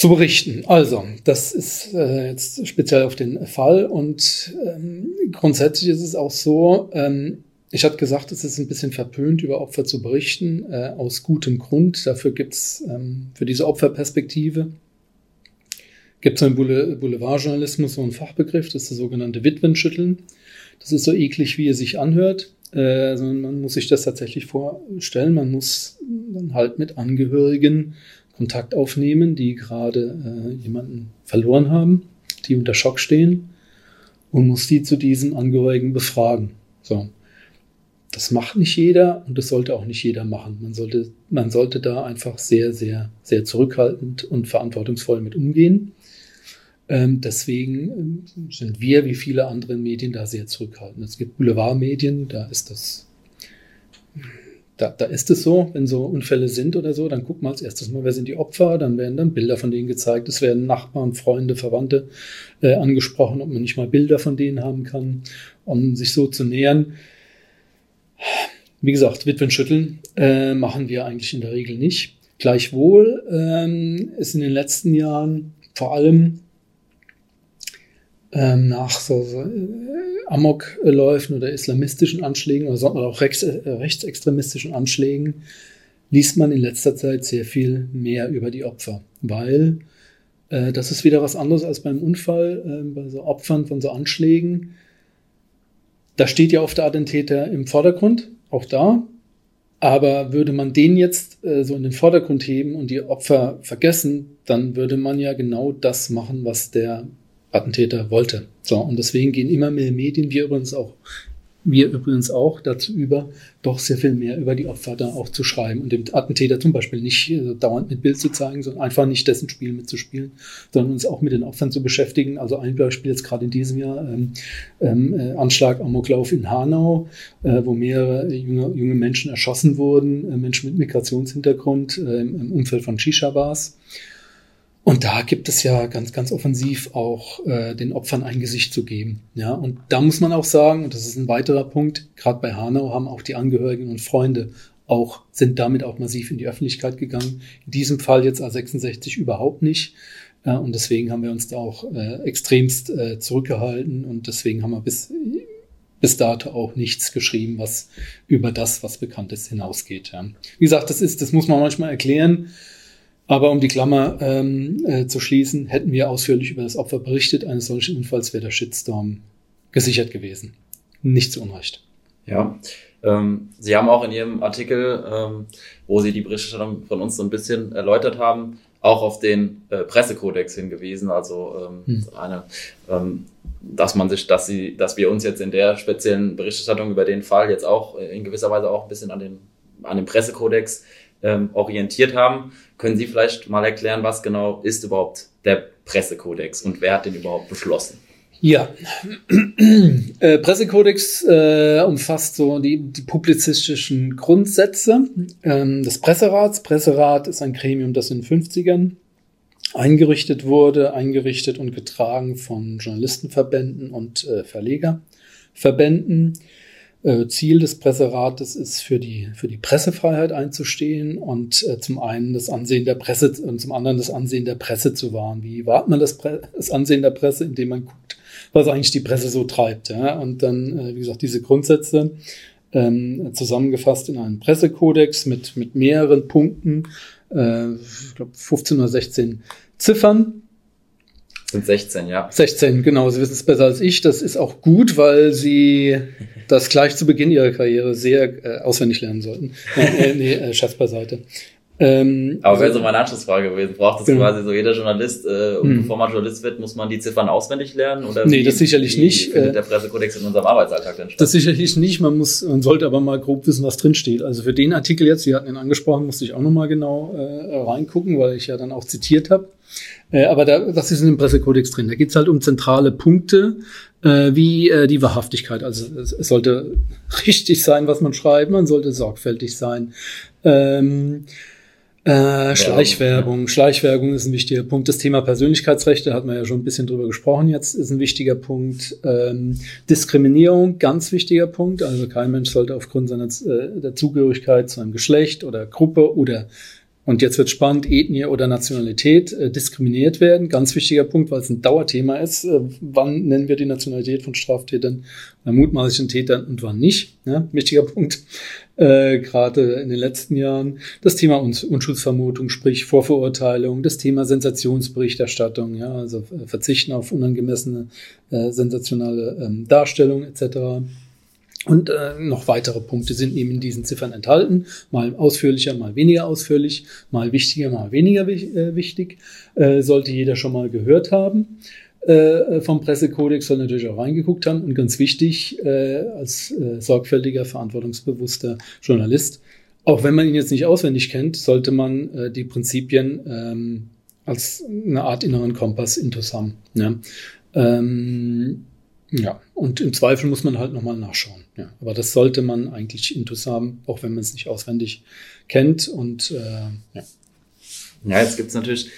zu berichten. Also, das ist äh, jetzt speziell auf den Fall und ähm, grundsätzlich ist es auch so, ähm, ich hatte gesagt, es ist ein bisschen verpönt, über Opfer zu berichten, äh, aus gutem Grund. Dafür gibt's ähm, für diese Opferperspektive gibt es im Boulevardjournalismus so einen Fachbegriff, das ist das sogenannte Witwenschütteln. Das ist so eklig, wie es sich anhört, äh, sondern man muss sich das tatsächlich vorstellen. Man muss dann halt mit Angehörigen Kontakt aufnehmen, die gerade äh, jemanden verloren haben, die unter Schock stehen und muss die zu diesem Angehörigen befragen. So. Das macht nicht jeder und das sollte auch nicht jeder machen. Man sollte, man sollte da einfach sehr, sehr, sehr zurückhaltend und verantwortungsvoll mit umgehen. Ähm, deswegen ähm, sind wir wie viele andere Medien da sehr zurückhaltend. Es gibt Boulevardmedien, da ist das, da, da ist es so, wenn so Unfälle sind oder so, dann guckt man als erstes mal, wer sind die Opfer, dann werden dann Bilder von denen gezeigt, es werden Nachbarn, Freunde, Verwandte äh, angesprochen, ob man nicht mal Bilder von denen haben kann, um sich so zu nähern. Wie gesagt, Witwen schütteln äh, machen wir eigentlich in der Regel nicht. Gleichwohl ähm, ist in den letzten Jahren vor allem ähm, nach so, so äh, Amokläufen oder islamistischen Anschlägen oder auch äh, rechtsextremistischen Anschlägen liest man in letzter Zeit sehr viel mehr über die Opfer, weil äh, das ist wieder was anderes als beim Unfall, äh, bei so Opfern von so Anschlägen. Da steht ja oft der Attentäter im Vordergrund auch da. Aber würde man den jetzt äh, so in den Vordergrund heben und die Opfer vergessen, dann würde man ja genau das machen, was der Attentäter wollte. So, und deswegen gehen immer mehr Medien, wir übrigens auch wir übrigens auch dazu über, doch sehr viel mehr über die Opfer da auch zu schreiben und dem Attentäter zum Beispiel nicht äh, dauernd mit Bild zu zeigen, sondern einfach nicht dessen Spiel mitzuspielen, sondern uns auch mit den Opfern zu beschäftigen. Also ein Beispiel jetzt gerade in diesem Jahr, ähm, ähm, äh, Anschlag Amoklauf in Hanau, äh, wo mehrere junge, junge Menschen erschossen wurden, äh, Menschen mit Migrationshintergrund äh, im Umfeld von Shisha-Bars. Und da gibt es ja ganz, ganz offensiv auch äh, den Opfern ein Gesicht zu geben. Ja, und da muss man auch sagen, und das ist ein weiterer Punkt, gerade bei Hanau haben auch die Angehörigen und Freunde auch, sind damit auch massiv in die Öffentlichkeit gegangen. In diesem Fall jetzt A66 überhaupt nicht. Äh, und deswegen haben wir uns da auch äh, extremst äh, zurückgehalten und deswegen haben wir bis, bis dato auch nichts geschrieben, was über das, was bekannt ist, hinausgeht. Ja. Wie gesagt, das ist, das muss man manchmal erklären. Aber um die Klammer ähm, äh, zu schließen, hätten wir ausführlich über das Opfer berichtet eines solchen Unfalls, wäre der Shitstorm gesichert gewesen. Nicht zu Unrecht. Ja, ähm, Sie haben auch in Ihrem Artikel, ähm, wo Sie die Berichterstattung von uns so ein bisschen erläutert haben, auch auf den äh, Pressekodex hingewiesen. Also ähm, hm. eine, ähm, dass man sich, dass sie, dass wir uns jetzt in der speziellen Berichterstattung über den Fall jetzt auch in gewisser Weise auch ein bisschen an den an den Pressekodex ähm, orientiert haben. Können Sie vielleicht mal erklären, was genau ist überhaupt der Pressekodex und wer hat den überhaupt beschlossen? Ja, äh, Pressekodex äh, umfasst so die, die publizistischen Grundsätze ähm, des Presserats. Presserat ist ein Gremium, das in den 50ern eingerichtet wurde, eingerichtet und getragen von Journalistenverbänden und äh, Verlegerverbänden. Äh, Ziel des Presserates ist, für die, für die Pressefreiheit einzustehen und äh, zum einen das Ansehen der Presse und zum anderen das Ansehen der Presse zu wahren. Wie wahrt man das, Pre das Ansehen der Presse, indem man guckt, was eigentlich die Presse so treibt. Ja? Und dann, äh, wie gesagt, diese Grundsätze ähm, zusammengefasst in einen Pressekodex mit, mit mehreren Punkten, äh, ich glaube 15 oder 16 Ziffern. Sind 16, ja. 16, genau. Sie wissen es besser als ich. Das ist auch gut, weil Sie das gleich zu Beginn Ihrer Karriere sehr äh, auswendig lernen sollten. Äh, nee, äh, Scherz beiseite. Ähm, Aber wäre so meine Anschlussfrage gewesen. Braucht das genau. quasi so jeder Journalist, äh, und hm. bevor man Journalist wird, muss man die Ziffern auswendig lernen? Oder nee, wie, das sicherlich wie, nicht. Wie findet der Pressekodex in unserem Arbeitsalltag denn statt? Das sicherlich nicht. Man muss, man sollte aber mal grob wissen, was drin steht. Also für den Artikel jetzt, Sie hatten ihn angesprochen, musste ich auch nochmal genau äh, reingucken, weil ich ja dann auch zitiert habe. Äh, aber da, was ist in dem Pressekodex drin? Da geht es halt um zentrale Punkte, äh, wie äh, die Wahrhaftigkeit. Also es, es, sollte richtig sein, was man schreibt, man sollte sorgfältig sein. Ähm, äh, Schleichwerbung. Schleichwerbung ist ein wichtiger Punkt. Das Thema Persönlichkeitsrechte hat man ja schon ein bisschen drüber gesprochen. Jetzt ist ein wichtiger Punkt. Ähm, Diskriminierung, ganz wichtiger Punkt. Also kein Mensch sollte aufgrund seiner äh, der Zugehörigkeit zu einem Geschlecht oder Gruppe oder und jetzt wird spannend, Ethnie oder Nationalität äh, diskriminiert werden. Ganz wichtiger Punkt, weil es ein Dauerthema ist. Äh, wann nennen wir die Nationalität von Straftätern, bei mutmaßlichen Tätern und wann nicht? Ja, wichtiger Punkt. Äh, Gerade in den letzten Jahren. Das Thema Unschuldsvermutung, sprich Vorverurteilung, das Thema Sensationsberichterstattung, ja, also äh, Verzichten auf unangemessene äh, sensationale ähm, Darstellung etc. Und äh, noch weitere Punkte sind eben in diesen Ziffern enthalten. Mal ausführlicher, mal weniger ausführlich, mal wichtiger, mal weniger äh, wichtig. Äh, sollte jeder schon mal gehört haben. Äh, vom Pressekodex soll natürlich auch reingeguckt haben. Und ganz wichtig, äh, als äh, sorgfältiger, verantwortungsbewusster Journalist, auch wenn man ihn jetzt nicht auswendig kennt, sollte man äh, die Prinzipien ähm, als eine Art inneren Kompass intus haben. Ja? Ähm, ja, und im Zweifel muss man halt nochmal nachschauen. Ja, aber das sollte man eigentlich intus haben, auch wenn man es nicht auswendig kennt. Und äh, ja. Ja, jetzt gibt's natürlich,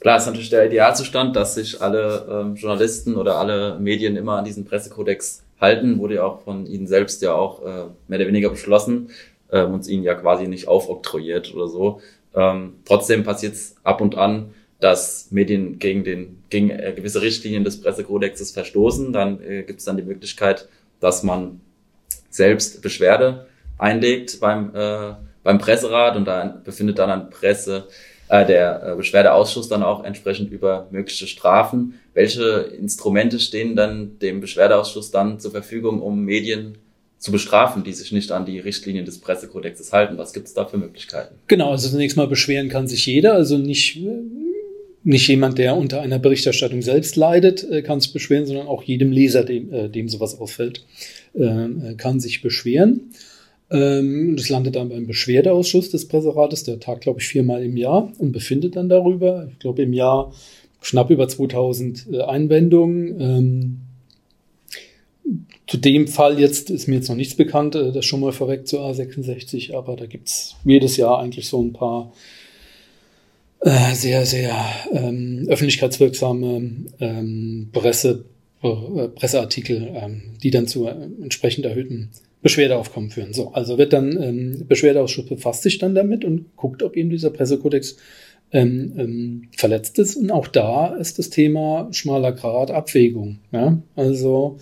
klar ist natürlich der Idealzustand, dass sich alle ähm, Journalisten oder alle Medien immer an diesen Pressekodex halten, wurde ja auch von ihnen selbst ja auch äh, mehr oder weniger beschlossen ähm, und ihnen ja quasi nicht aufoktroyiert oder so. Ähm, trotzdem passiert es ab und an, dass Medien gegen, den, gegen äh, gewisse Richtlinien des Pressekodexes verstoßen, dann äh, gibt es dann die Möglichkeit, dass man selbst Beschwerde einlegt beim, äh, beim Presserat und da befindet dann ein Presse, äh, der äh, Beschwerdeausschuss dann auch entsprechend über mögliche Strafen. Welche Instrumente stehen dann dem Beschwerdeausschuss dann zur Verfügung, um Medien zu bestrafen, die sich nicht an die Richtlinien des Pressekodexes halten? Was gibt es da für Möglichkeiten? Genau, also zunächst mal beschweren kann sich jeder, also nicht nicht jemand, der unter einer Berichterstattung selbst leidet, äh, kann sich beschweren, sondern auch jedem Leser, dem, äh, dem sowas auffällt, äh, kann sich beschweren. Ähm, das landet dann beim Beschwerdeausschuss des Presserates, der tagt, glaube ich, viermal im Jahr und befindet dann darüber. Ich glaube, im Jahr knapp über 2000 Einwendungen. Ähm, zu dem Fall jetzt ist mir jetzt noch nichts bekannt, das schon mal vorweg zu A66, aber da gibt's jedes Jahr eigentlich so ein paar äh, sehr, sehr ähm, öffentlichkeitswirksame ähm, Presse, äh, Presseartikel, ähm, die dann zu äh, entsprechend erhöhten Beschwerdeaufkommen führen. So, also wird dann ähm, Beschwerdeausschuss befasst sich dann damit und guckt, ob eben dieser Pressekodex ähm, ähm, verletzt ist. Und auch da ist das Thema schmaler Grad Abwägung. Ja? Also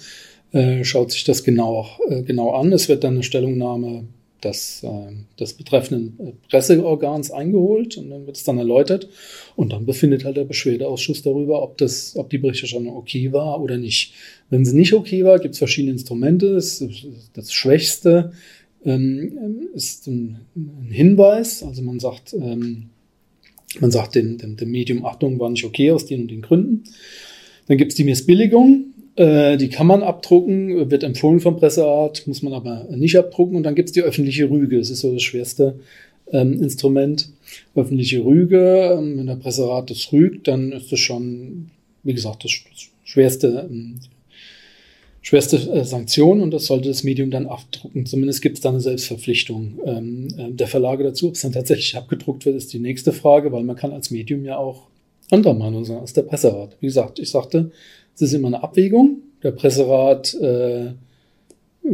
äh, schaut sich das genau, äh, genau an. Es wird dann eine Stellungnahme des, äh, des betreffenden Presseorgans eingeholt und dann wird es dann erläutert und dann befindet halt der Beschwerdeausschuss darüber, ob das, ob die Berichterstattung okay war oder nicht. Wenn sie nicht okay war, gibt es verschiedene Instrumente. Das, das Schwächste ähm, ist ein, ein, Hinweis, also man sagt, ähm, man sagt dem, dem, dem Medium, Achtung, war nicht okay aus den und den Gründen. Dann gibt es die Missbilligung, äh, die kann man abdrucken, wird empfohlen vom Presseart, muss man aber nicht abdrucken. Und dann gibt es die öffentliche Rüge. Das ist so das schwerste ähm, Instrument. Öffentliche Rüge, ähm, wenn der Presserat das rügt, dann ist das schon, wie gesagt, das, das schwerste, ähm, schwerste äh, Sanktion und das sollte das Medium dann abdrucken. Zumindest gibt es da eine Selbstverpflichtung ähm, äh, der Verlage dazu. Ob es dann tatsächlich abgedruckt wird, ist die nächste Frage, weil man kann als Medium ja auch anderer Meinung sein als der Presserat. Wie gesagt, ich sagte, es ist immer eine Abwägung. Der Presserat äh,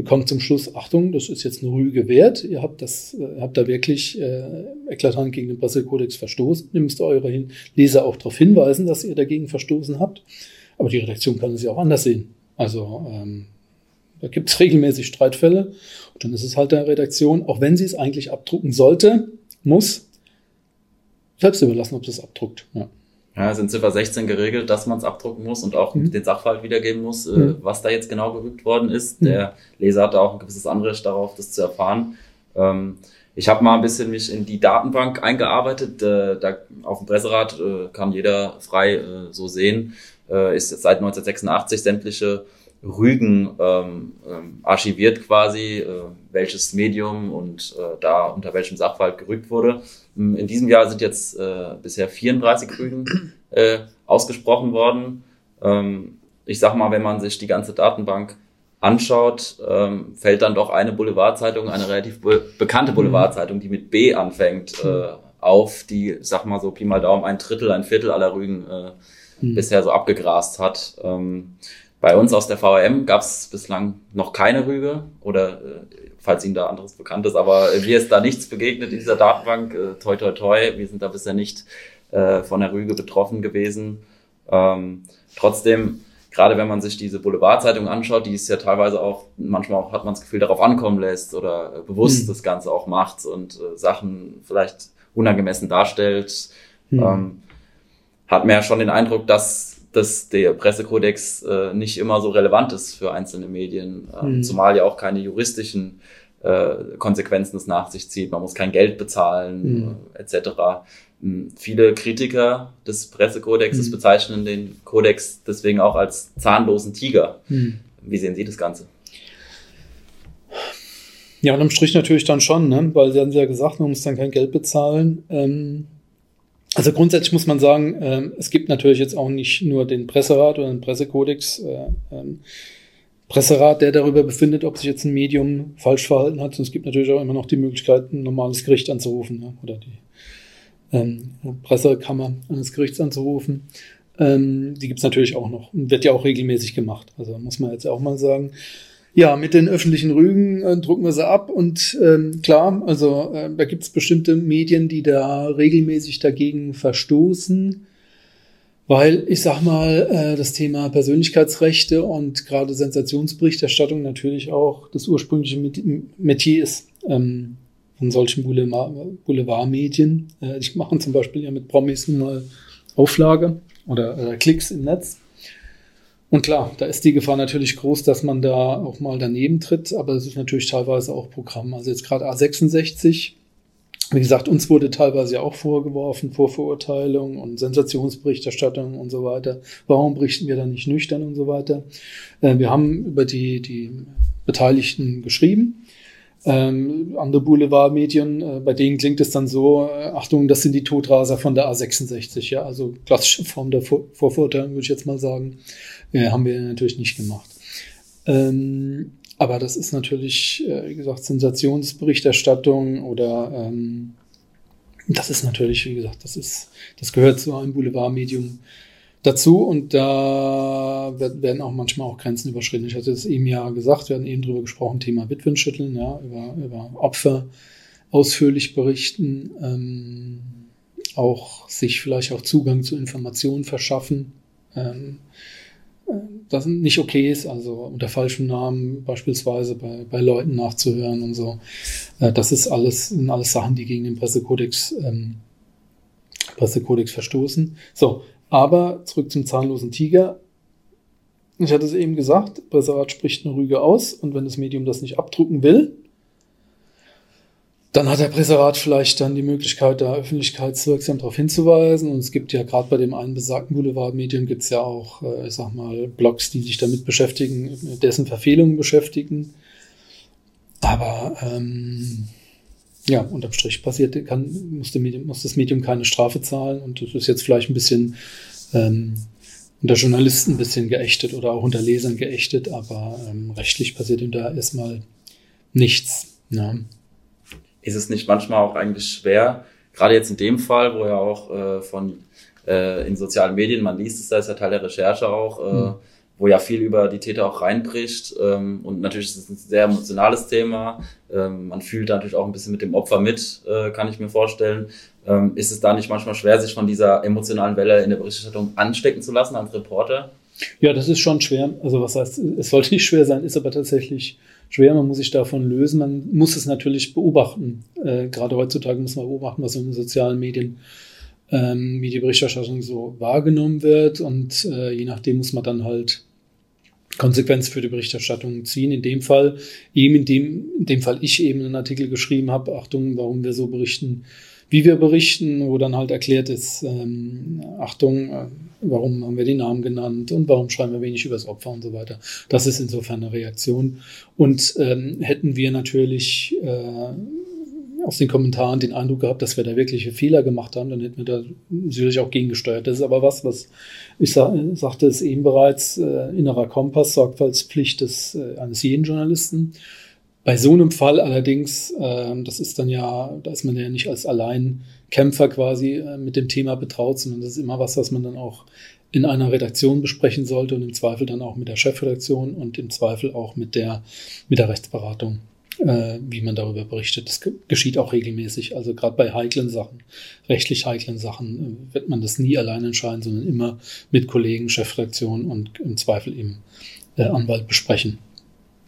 kommt zum Schluss, Achtung, das ist jetzt eine Rüge wert. Ihr habt das, äh, habt da wirklich äh, eklatant gegen den Pressekodex verstoßen. Ihr müsst eure Leser auch darauf hinweisen, dass ihr dagegen verstoßen habt. Aber die Redaktion kann es ja auch anders sehen. Also ähm, da gibt es regelmäßig Streitfälle. Und dann ist es halt der Redaktion, auch wenn sie es eigentlich abdrucken sollte, muss, selbst überlassen, ob sie es abdruckt. Ja. Ja, es ist in Ziffer 16 geregelt, dass man es abdrucken muss und auch mhm. den Sachverhalt wiedergeben muss, äh, mhm. was da jetzt genau gerügt worden ist. Mhm. Der Leser hat da auch ein gewisses Anrecht darauf, das zu erfahren. Ähm, ich habe mal ein bisschen mich in die Datenbank eingearbeitet. Äh, da auf dem Presserat äh, kann jeder frei äh, so sehen. Äh, ist seit 1986 sämtliche Rügen ähm, ähm, archiviert quasi, äh, welches Medium und äh, da unter welchem Sachverhalt gerügt wurde. Ähm, in diesem Jahr sind jetzt äh, bisher 34 Rügen äh, ausgesprochen worden. Ähm, ich sag mal, wenn man sich die ganze Datenbank anschaut, ähm, fällt dann doch eine Boulevardzeitung, eine relativ be bekannte mhm. Boulevardzeitung, die mit B anfängt, äh, auf, die, sag mal so Pi mal Daumen, ein Drittel, ein Viertel aller Rügen äh, mhm. bisher so abgegrast hat. Bei uns aus der VRM gab es bislang noch keine Rüge oder äh, falls Ihnen da anderes bekannt ist, aber äh, mir ist da nichts begegnet in dieser Datenbank. Äh, toi toi toi, wir sind da bisher nicht äh, von der Rüge betroffen gewesen. Ähm, trotzdem, gerade wenn man sich diese Boulevardzeitung anschaut, die es ja teilweise auch, manchmal auch hat man das Gefühl, darauf ankommen lässt oder äh, bewusst mhm. das Ganze auch macht und äh, Sachen vielleicht unangemessen darstellt, mhm. ähm, hat man ja schon den Eindruck, dass dass der Pressekodex äh, nicht immer so relevant ist für einzelne Medien, äh, mhm. zumal ja auch keine juristischen äh, Konsequenzen es nach sich zieht. Man muss kein Geld bezahlen, mhm. äh, etc. Mhm. Viele Kritiker des Pressekodexes mhm. bezeichnen den Kodex deswegen auch als zahnlosen Tiger. Mhm. Wie sehen Sie das Ganze? Ja, unterm Strich natürlich dann schon, ne? weil Sie haben ja gesagt, man muss dann kein Geld bezahlen. Ähm also grundsätzlich muss man sagen, ähm, es gibt natürlich jetzt auch nicht nur den Presserat oder den Pressekodex, äh, ähm, Presserat, der darüber befindet, ob sich jetzt ein Medium falsch verhalten hat. Und es gibt natürlich auch immer noch die Möglichkeit, ein normales Gericht anzurufen ja, oder die ähm, Pressekammer eines Gerichts anzurufen. Ähm, die gibt's natürlich auch noch und wird ja auch regelmäßig gemacht. Also muss man jetzt auch mal sagen. Ja, mit den öffentlichen Rügen äh, drucken wir sie ab und ähm, klar, also äh, da gibt es bestimmte Medien, die da regelmäßig dagegen verstoßen, weil ich sag mal, äh, das Thema Persönlichkeitsrechte und gerade Sensationsberichterstattung natürlich auch das ursprüngliche Metier ist ähm, von solchen Boulevardmedien. Äh, ich mache zum Beispiel ja mit Promis mal Auflage oder äh, Klicks im Netz. Und klar, da ist die Gefahr natürlich groß, dass man da auch mal daneben tritt, aber es ist natürlich teilweise auch Programm. Also jetzt gerade A66, wie gesagt, uns wurde teilweise ja auch vorgeworfen, Vorverurteilung und Sensationsberichterstattung und so weiter. Warum berichten wir da nicht nüchtern und so weiter? Äh, wir haben über die, die Beteiligten geschrieben. Ähm, andere Boulevardmedien, äh, bei denen klingt es dann so, äh, Achtung, das sind die Totraser von der A66, ja, also klassische Form der Vor Vorverurteilung, würde ich jetzt mal sagen. Äh, haben wir natürlich nicht gemacht. Ähm, aber das ist natürlich, äh, wie gesagt, Sensationsberichterstattung oder ähm, das ist natürlich, wie gesagt, das ist, das gehört zu einem Boulevardmedium dazu und da werden auch manchmal auch Grenzen überschritten. Ich hatte es eben ja gesagt, wir hatten eben drüber gesprochen, Thema Witwenschütteln, ja, über, über Opfer ausführlich berichten, ähm, auch sich vielleicht auch Zugang zu Informationen verschaffen. Ähm, das nicht okay ist, also unter falschem Namen beispielsweise bei, bei Leuten nachzuhören und so. Äh, das ist alles, sind alles Sachen, die gegen den Pressekodex, ähm, Pressekodex verstoßen. So, aber zurück zum zahnlosen Tiger. Ich hatte es eben gesagt, Presserat spricht eine Rüge aus und wenn das Medium das nicht abdrucken will, dann hat der Presserat vielleicht dann die Möglichkeit, da öffentlichkeitswirksam darauf hinzuweisen. Und es gibt ja gerade bei dem einen besagten Boulevardmedium gibt es ja auch, äh, ich sag mal, Blogs, die sich damit beschäftigen, dessen Verfehlungen beschäftigen. Aber ähm, ja, unterm Strich passiert, kann, muss, Medium, muss, das Medium keine Strafe zahlen. Und das ist jetzt vielleicht ein bisschen ähm, unter Journalisten ein bisschen geächtet oder auch unter Lesern geächtet, aber ähm, rechtlich passiert ihm da erstmal nichts. Ja ist es nicht manchmal auch eigentlich schwer, gerade jetzt in dem Fall, wo ja auch äh, von äh, in sozialen Medien, man liest es, da ist ja Teil der Recherche auch, äh, mhm. wo ja viel über die Täter auch reinbricht. Ähm, und natürlich ist es ein sehr emotionales Thema. Ähm, man fühlt natürlich auch ein bisschen mit dem Opfer mit, äh, kann ich mir vorstellen. Ähm, ist es da nicht manchmal schwer, sich von dieser emotionalen Welle in der Berichterstattung anstecken zu lassen als Reporter? Ja, das ist schon schwer. Also was heißt, es sollte nicht schwer sein, ist aber tatsächlich schwer. Man muss sich davon lösen. Man muss es natürlich beobachten. Äh, gerade heutzutage muss man beobachten, was in den sozialen Medien ähm, wie die Berichterstattung so wahrgenommen wird. Und äh, je nachdem muss man dann halt Konsequenz für die Berichterstattung ziehen. In dem Fall, eben in dem, in dem Fall ich eben einen Artikel geschrieben habe, Achtung, warum wir so berichten, wie wir berichten, wo dann halt erklärt ist, ähm, Achtung, äh, warum haben wir die Namen genannt und warum schreiben wir wenig über das Opfer und so weiter. Das ist insofern eine Reaktion. Und ähm, hätten wir natürlich äh, aus den Kommentaren den Eindruck gehabt, dass wir da wirkliche Fehler gemacht haben, dann hätten wir da sicherlich auch gegengesteuert. Das ist aber was, was ich sa sagte es eben bereits, äh, innerer Kompass, Sorgfaltspflicht des, äh, eines jeden Journalisten. Bei so einem Fall allerdings, äh, das ist dann ja, da ist man ja nicht als Alleinkämpfer quasi äh, mit dem Thema betraut, sondern das ist immer was, was man dann auch in einer Redaktion besprechen sollte und im Zweifel dann auch mit der Chefredaktion und im Zweifel auch mit der, mit der Rechtsberatung äh, wie man darüber berichtet. Das geschieht auch regelmäßig. Also gerade bei heiklen Sachen, rechtlich heiklen Sachen, äh, wird man das nie allein entscheiden, sondern immer mit Kollegen, Chefredaktion und im Zweifel eben äh, Anwalt besprechen.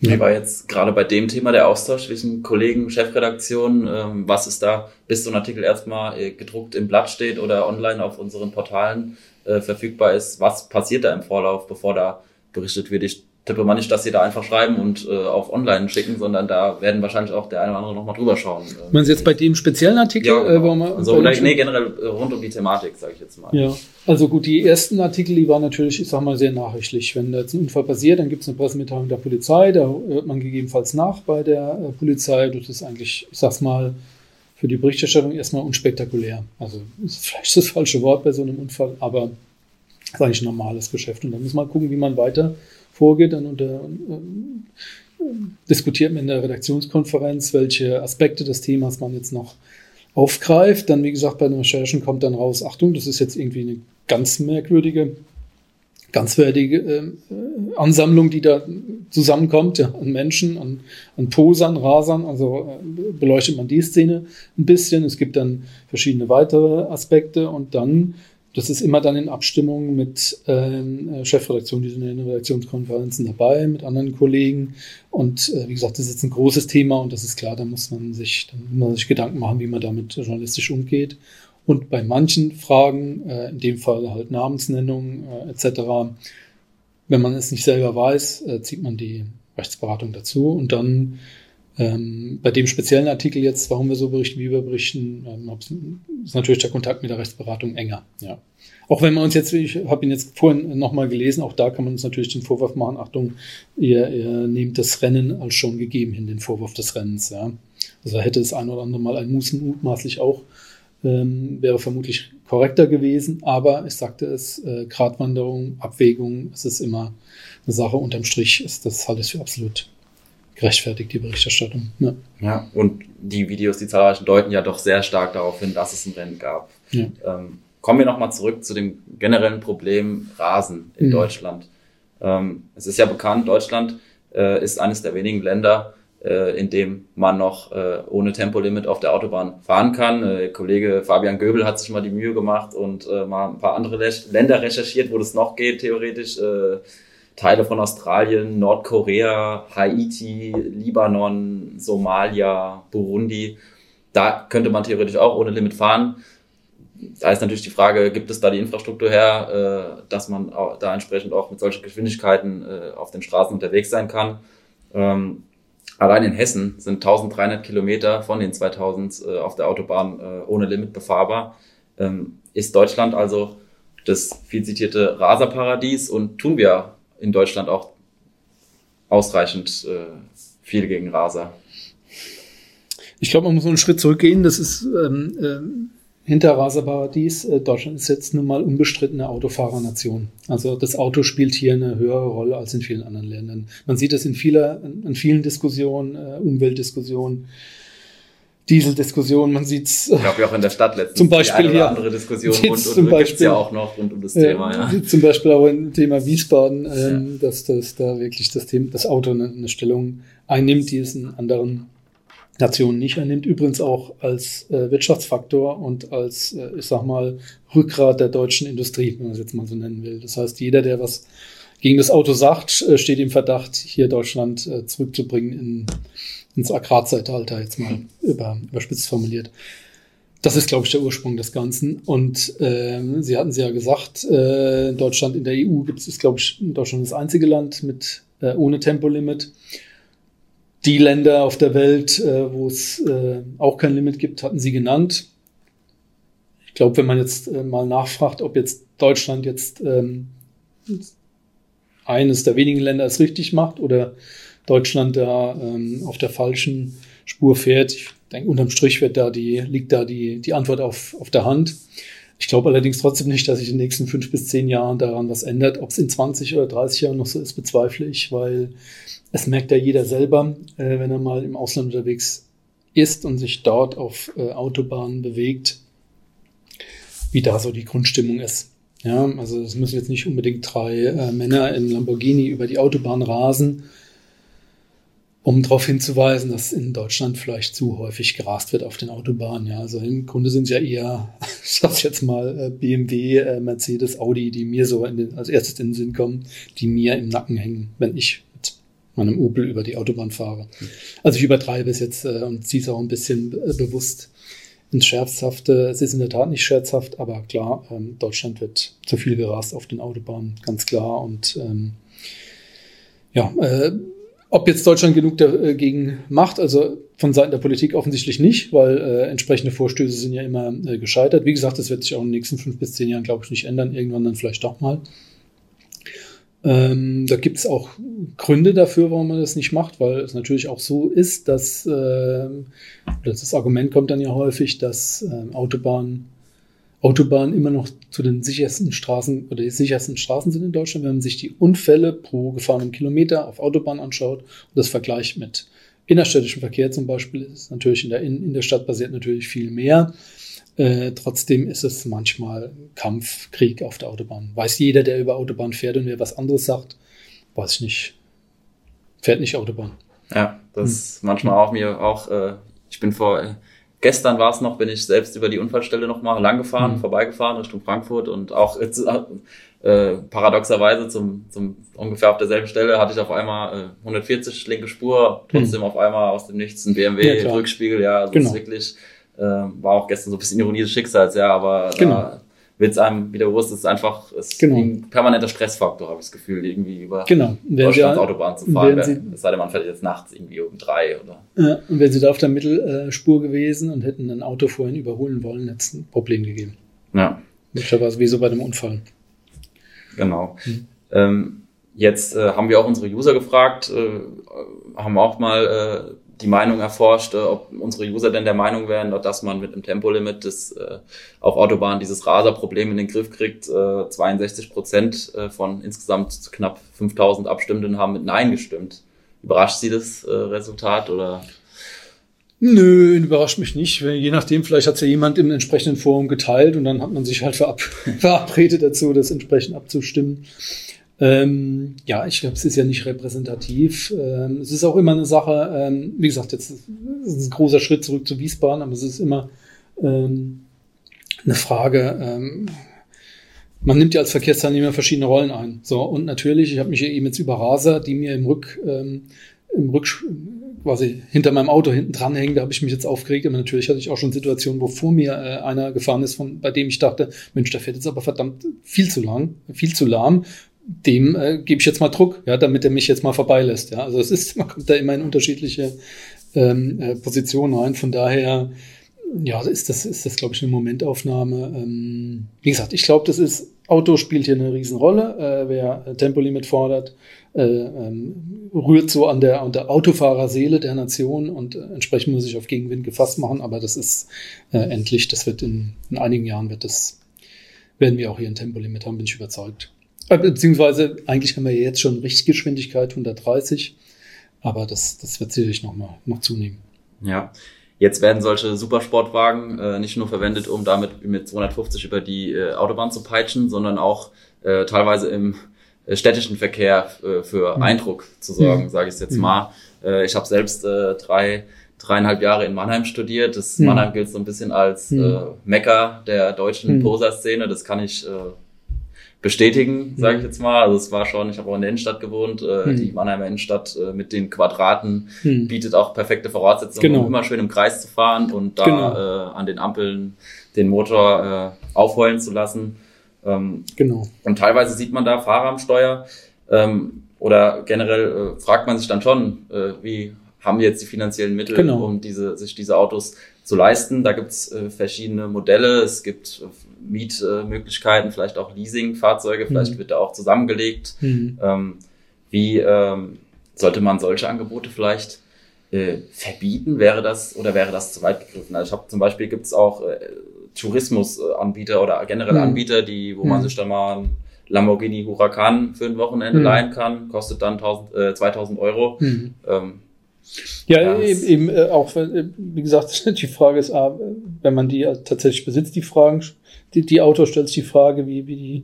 Wie war jetzt gerade bei dem Thema der Austausch zwischen Kollegen, Chefredaktion? Ähm, was ist da, bis so ein Artikel erstmal äh, gedruckt im Blatt steht oder online auf unseren Portalen äh, verfügbar ist? Was passiert da im Vorlauf, bevor da berichtet wird? Ich tippe mal nicht, dass sie da einfach schreiben und äh, auf online schicken, sondern da werden wahrscheinlich auch der eine oder andere nochmal drüber schauen. Meinen Sie jetzt bei dem speziellen Artikel? Ja, genau. äh, man, also, oder, nee, generell äh, rund um die Thematik, sage ich jetzt mal. Ja, also gut, die ersten Artikel, die waren natürlich, ich sag mal, sehr nachrichtlich. Wenn da jetzt ein Unfall passiert, dann gibt es eine Pressemitteilung der Polizei, da hört man gegebenenfalls nach bei der äh, Polizei. Das ist eigentlich, ich sag's mal, für die Berichterstattung erstmal unspektakulär. Also ist vielleicht das falsche Wort bei so einem Unfall, aber ist eigentlich ein normales Geschäft. Und dann muss man gucken, wie man weiter vorgeht. Dann unter, äh, diskutiert man in der Redaktionskonferenz, welche Aspekte des Themas man jetzt noch aufgreift. Dann, wie gesagt, bei den Recherchen kommt dann raus, Achtung, das ist jetzt irgendwie eine ganz merkwürdige, ganzwertige äh, Ansammlung, die da zusammenkommt, ja, an Menschen, an, an Posern, Rasern. Also äh, beleuchtet man die Szene ein bisschen. Es gibt dann verschiedene weitere Aspekte und dann das ist immer dann in Abstimmung mit ähm, äh, Chefredaktion, die sind in den Redaktionskonferenzen dabei, mit anderen Kollegen. Und äh, wie gesagt, das ist jetzt ein großes Thema und das ist klar, da muss man sich, muss man sich Gedanken machen, wie man damit journalistisch umgeht. Und bei manchen Fragen, äh, in dem Fall halt Namensnennung äh, etc., wenn man es nicht selber weiß, äh, zieht man die Rechtsberatung dazu und dann ähm, bei dem speziellen Artikel jetzt, warum wir so berichten, wie wir berichten, ähm, ist natürlich der Kontakt mit der Rechtsberatung enger. Ja. Auch wenn wir uns jetzt, ich habe ihn jetzt vorhin nochmal gelesen, auch da kann man uns natürlich den Vorwurf machen, Achtung, ihr, ihr nehmt das Rennen als schon gegeben hin, den Vorwurf des Rennens. Ja. Also hätte es ein oder andere Mal ein Mus mutmaßlich auch, ähm, wäre vermutlich korrekter gewesen, aber ich sagte es, äh, Gratwanderung, Abwägung, es ist immer eine Sache, unterm Strich ist das alles für absolut gerechtfertigt, die Berichterstattung. Ja. ja, und die Videos, die zahlreichen, deuten ja doch sehr stark darauf hin, dass es ein Rennen gab. Ja. Ähm, kommen wir nochmal zurück zu dem generellen Problem Rasen in mhm. Deutschland. Ähm, es ist ja bekannt, Deutschland äh, ist eines der wenigen Länder, äh, in dem man noch äh, ohne Tempolimit auf der Autobahn fahren kann. Äh, Kollege Fabian Göbel hat sich mal die Mühe gemacht und äh, mal ein paar andere Länder recherchiert, wo das noch geht, theoretisch. Äh, Teile von Australien, Nordkorea, Haiti, Libanon, Somalia, Burundi. Da könnte man theoretisch auch ohne Limit fahren. Da ist natürlich die Frage, gibt es da die Infrastruktur her, äh, dass man da entsprechend auch mit solchen Geschwindigkeiten äh, auf den Straßen unterwegs sein kann. Ähm, allein in Hessen sind 1300 Kilometer von den 2000 äh, auf der Autobahn ohne Limit befahrbar. Ähm, ist Deutschland also das viel zitierte Raserparadies und tun wir in Deutschland auch ausreichend äh, viel gegen Raser. Ich glaube, man muss einen Schritt zurückgehen. Das ist ähm, äh, hinter Raserparadies. Äh, Deutschland ist jetzt nun mal unbestrittene Autofahrernation. Also das Auto spielt hier eine höhere Rolle als in vielen anderen Ländern. Man sieht das in vieler, in vielen Diskussionen, äh, Umweltdiskussionen. Dieseldiskussion, man sieht's. Ich glaube, auch in der Stadt letztens. Zum Beispiel hier. andere Diskussion rund zum und Beispiel, ja auch noch rund um das Thema, ja. Zum Beispiel auch im Thema Wiesbaden, ähm, ja. dass das da wirklich das Thema, das Auto eine, eine, Stellung einnimmt, die es in anderen Nationen nicht einnimmt. Übrigens auch als äh, Wirtschaftsfaktor und als, äh, ich sag mal, Rückgrat der deutschen Industrie, wenn man es jetzt mal so nennen will. Das heißt, jeder, der was gegen das Auto sagt, äh, steht im Verdacht, hier Deutschland äh, zurückzubringen in ins Agrarzeitalter jetzt mal über, überspitzt formuliert. Das ist, glaube ich, der Ursprung des Ganzen. Und ähm, Sie hatten es ja gesagt, äh, Deutschland, in der EU gibt es, glaube ich, Deutschland das einzige Land mit äh, ohne Tempolimit. Die Länder auf der Welt, äh, wo es äh, auch kein Limit gibt, hatten Sie genannt. Ich glaube, wenn man jetzt äh, mal nachfragt, ob jetzt Deutschland jetzt ähm, eines der wenigen Länder es richtig macht oder Deutschland da ähm, auf der falschen Spur fährt, ich denke, unterm Strich wird da die, liegt da die, die Antwort auf, auf der Hand. Ich glaube allerdings trotzdem nicht, dass sich in den nächsten fünf bis zehn Jahren daran was ändert. Ob es in 20 oder 30 Jahren noch so ist, bezweifle ich, weil es merkt ja jeder selber, äh, wenn er mal im Ausland unterwegs ist und sich dort auf äh, Autobahnen bewegt, wie da so die Grundstimmung ist. Ja, also es müssen jetzt nicht unbedingt drei äh, Männer im Lamborghini über die Autobahn rasen, um darauf hinzuweisen, dass in Deutschland vielleicht zu häufig gerast wird auf den Autobahnen. Ja, also im Grunde sind es ja eher, ich sag's jetzt mal, äh, BMW, äh, Mercedes, Audi, die mir so den, als erstes in den Sinn kommen, die mir im Nacken hängen, wenn ich mit meinem Opel über die Autobahn fahre. Also ich übertreibe es jetzt äh, und ziehe es auch ein bisschen bewusst ins Scherzhafte. Es ist in der Tat nicht scherzhaft, aber klar, ähm, Deutschland wird zu viel gerast auf den Autobahnen, ganz klar. Und ähm, ja, äh, ob jetzt Deutschland genug dagegen macht, also von Seiten der Politik offensichtlich nicht, weil äh, entsprechende Vorstöße sind ja immer äh, gescheitert. Wie gesagt, das wird sich auch in den nächsten fünf bis zehn Jahren, glaube ich, nicht ändern. Irgendwann dann vielleicht doch mal. Ähm, da gibt es auch Gründe dafür, warum man das nicht macht, weil es natürlich auch so ist, dass äh, das Argument kommt dann ja häufig, dass äh, Autobahnen Autobahnen immer noch zu den sichersten Straßen oder die sichersten Straßen sind in Deutschland, wenn man sich die Unfälle pro gefahrenen Kilometer auf Autobahn anschaut und das vergleicht mit innerstädtischem Verkehr zum Beispiel, ist natürlich in der, in, in der Stadt passiert natürlich viel mehr. Äh, trotzdem ist es manchmal Kampf, Krieg auf der Autobahn. Weiß jeder, der über Autobahn fährt und wer was anderes sagt, weiß ich nicht. Fährt nicht Autobahn. Ja, das hm. manchmal auch mir auch, äh, ich bin vor, Gestern war es noch, bin ich selbst über die Unfallstelle nochmal lang gefahren, mhm. vorbeigefahren Richtung Frankfurt und auch äh, paradoxerweise zum, zum ungefähr auf derselben Stelle hatte ich auf einmal äh, 140 linke Spur, trotzdem mhm. auf einmal aus dem Nichts ein BMW ja, Rückspiegel, ja, also genau. ist wirklich äh, war auch gestern so ein bisschen Ironie des Schicksals, ja, aber genau. da wird es einem wieder bewusst, es ist einfach es genau. ein permanenter Stressfaktor, habe ich das Gefühl, irgendwie über genau. Deutschlands Autobahn zu fahren. Es sei denn, man fährt jetzt nachts irgendwie um drei oder. Ja, und wären sie da auf der Mittelspur gewesen und hätten ein Auto vorhin überholen wollen, hätte es ein Problem gegeben. Ja. Möglicherweise wie so bei dem Unfall. Genau. Hm. Ähm, jetzt äh, haben wir auch unsere User gefragt, äh, haben auch mal äh, die Meinung erforscht, äh, ob unsere User denn der Meinung wären, dass man mit einem Tempolimit das, äh, auf Autobahnen dieses Raserproblem in den Griff kriegt. Äh, 62 Prozent äh, von insgesamt knapp 5000 Abstimmenden haben mit Nein gestimmt. Überrascht Sie das äh, Resultat oder? Nö, überrascht mich nicht. Je nachdem, vielleicht hat es ja jemand im entsprechenden Forum geteilt und dann hat man sich halt verabredet dazu, das entsprechend abzustimmen. Ähm, ja, ich glaube, es ist ja nicht repräsentativ. Ähm, es ist auch immer eine Sache, ähm, wie gesagt, jetzt ist es ein großer Schritt zurück zu Wiesbaden, aber es ist immer ähm, eine Frage, ähm, man nimmt ja als Verkehrsteilnehmer verschiedene Rollen ein. So, und natürlich, ich habe mich eben jetzt über Raser, die mir im Rück, ähm, im Rück, quasi hinter meinem Auto hinten dranhängen, da habe ich mich jetzt aufgeregt. Aber natürlich hatte ich auch schon Situationen, wo vor mir äh, einer gefahren ist, von, bei dem ich dachte, Mensch, der fährt jetzt aber verdammt viel zu lang, viel zu lahm dem äh, gebe ich jetzt mal Druck, ja, damit er mich jetzt mal vorbeilässt. Ja, also es ist, man kommt da immer in unterschiedliche ähm, äh, Positionen rein. Von daher, ja, ist das, ist das, glaube ich, eine Momentaufnahme. Ähm, wie gesagt, ich glaube, das ist, Auto spielt hier eine Riesenrolle. Äh, wer Tempolimit fordert, äh, ähm, rührt so an der, an der Autofahrerseele der Nation und äh, entsprechend muss ich auf Gegenwind gefasst machen. Aber das ist äh, endlich, das wird in, in einigen Jahren wird das, werden wir auch hier ein Tempolimit haben, bin ich überzeugt. Äh, beziehungsweise eigentlich haben wir jetzt schon Richtgeschwindigkeit 130, aber das, das wird sicherlich noch mal noch zunehmen. Ja, jetzt werden solche Supersportwagen äh, nicht nur verwendet, um damit mit 250 über die äh, Autobahn zu peitschen, sondern auch äh, teilweise im äh, städtischen Verkehr äh, für mhm. Eindruck zu sorgen, mhm. sage ich jetzt mhm. mal. Ich habe selbst drei dreieinhalb Jahre in Mannheim studiert. Das mhm. Mannheim gilt so ein bisschen als mhm. Mekka der deutschen mhm. Poser-Szene. Das kann ich bestätigen, sage ich jetzt mal. Also es war schon, ich habe auch in der Innenstadt gewohnt, äh, hm. die Mannheimer Innenstadt äh, mit den Quadraten hm. bietet auch perfekte Voraussetzungen, genau. um immer schön im Kreis zu fahren und da genau. äh, an den Ampeln den Motor äh, aufheulen zu lassen. Ähm, genau. Und teilweise sieht man da Fahrer am Steuer ähm, oder generell äh, fragt man sich dann schon, äh, wie haben jetzt die finanziellen Mittel, genau. um diese, sich diese Autos zu leisten. Da gibt's äh, verschiedene Modelle. Es gibt äh, Mietmöglichkeiten, vielleicht auch Leasing-Fahrzeuge, vielleicht mhm. wird da auch zusammengelegt. Mhm. Ähm, wie ähm, sollte man solche Angebote vielleicht äh, verbieten? Wäre das oder wäre das zu weit gegriffen? Also ich habe zum Beispiel gibt's auch äh, Tourismusanbieter oder generell mhm. Anbieter, die, wo man mhm. sich dann mal ein Lamborghini Huracan für ein Wochenende mhm. leihen kann, kostet dann 1000, äh, 2000 Euro. Mhm. Ähm, ja, eben, eben äh, auch, äh, wie gesagt, die Frage ist, ah, wenn man die tatsächlich besitzt, die Fragen, die, die Autor stellt sich die Frage, wie, wie die,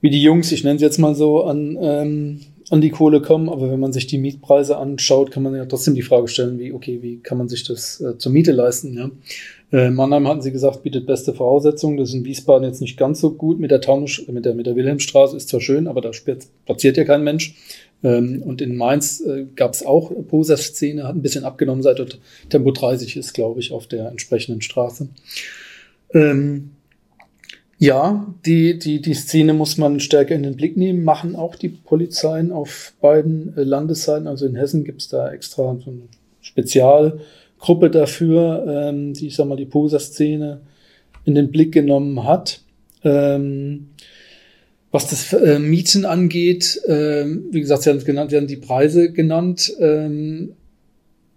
wie die Jungs, ich nenne sie jetzt mal so, an, ähm, an die Kohle kommen. Aber wenn man sich die Mietpreise anschaut, kann man ja trotzdem die Frage stellen, wie, okay, wie kann man sich das äh, zur Miete leisten, ja? Äh, Mannheim hatten sie gesagt, bietet beste Voraussetzungen. Das ist in Wiesbaden jetzt nicht ganz so gut. Mit der Taunus, mit der, mit der Wilhelmstraße ist zwar schön, aber da platziert ja kein Mensch. Ähm, und in Mainz äh, gab es auch Poser-Szene, hat ein bisschen abgenommen, seit Tempo 30 ist, glaube ich, auf der entsprechenden Straße. Ähm, ja, die, die, die Szene muss man stärker in den Blick nehmen, machen auch die Polizeien auf beiden äh, Landesseiten. Also in Hessen gibt's da extra so eine Spezialgruppe dafür, ähm, die, ich sag mal, die Poser-Szene in den Blick genommen hat. Ähm, was das äh, Mieten angeht, äh, wie gesagt, Sie haben es genannt, Sie haben die Preise genannt. Ähm,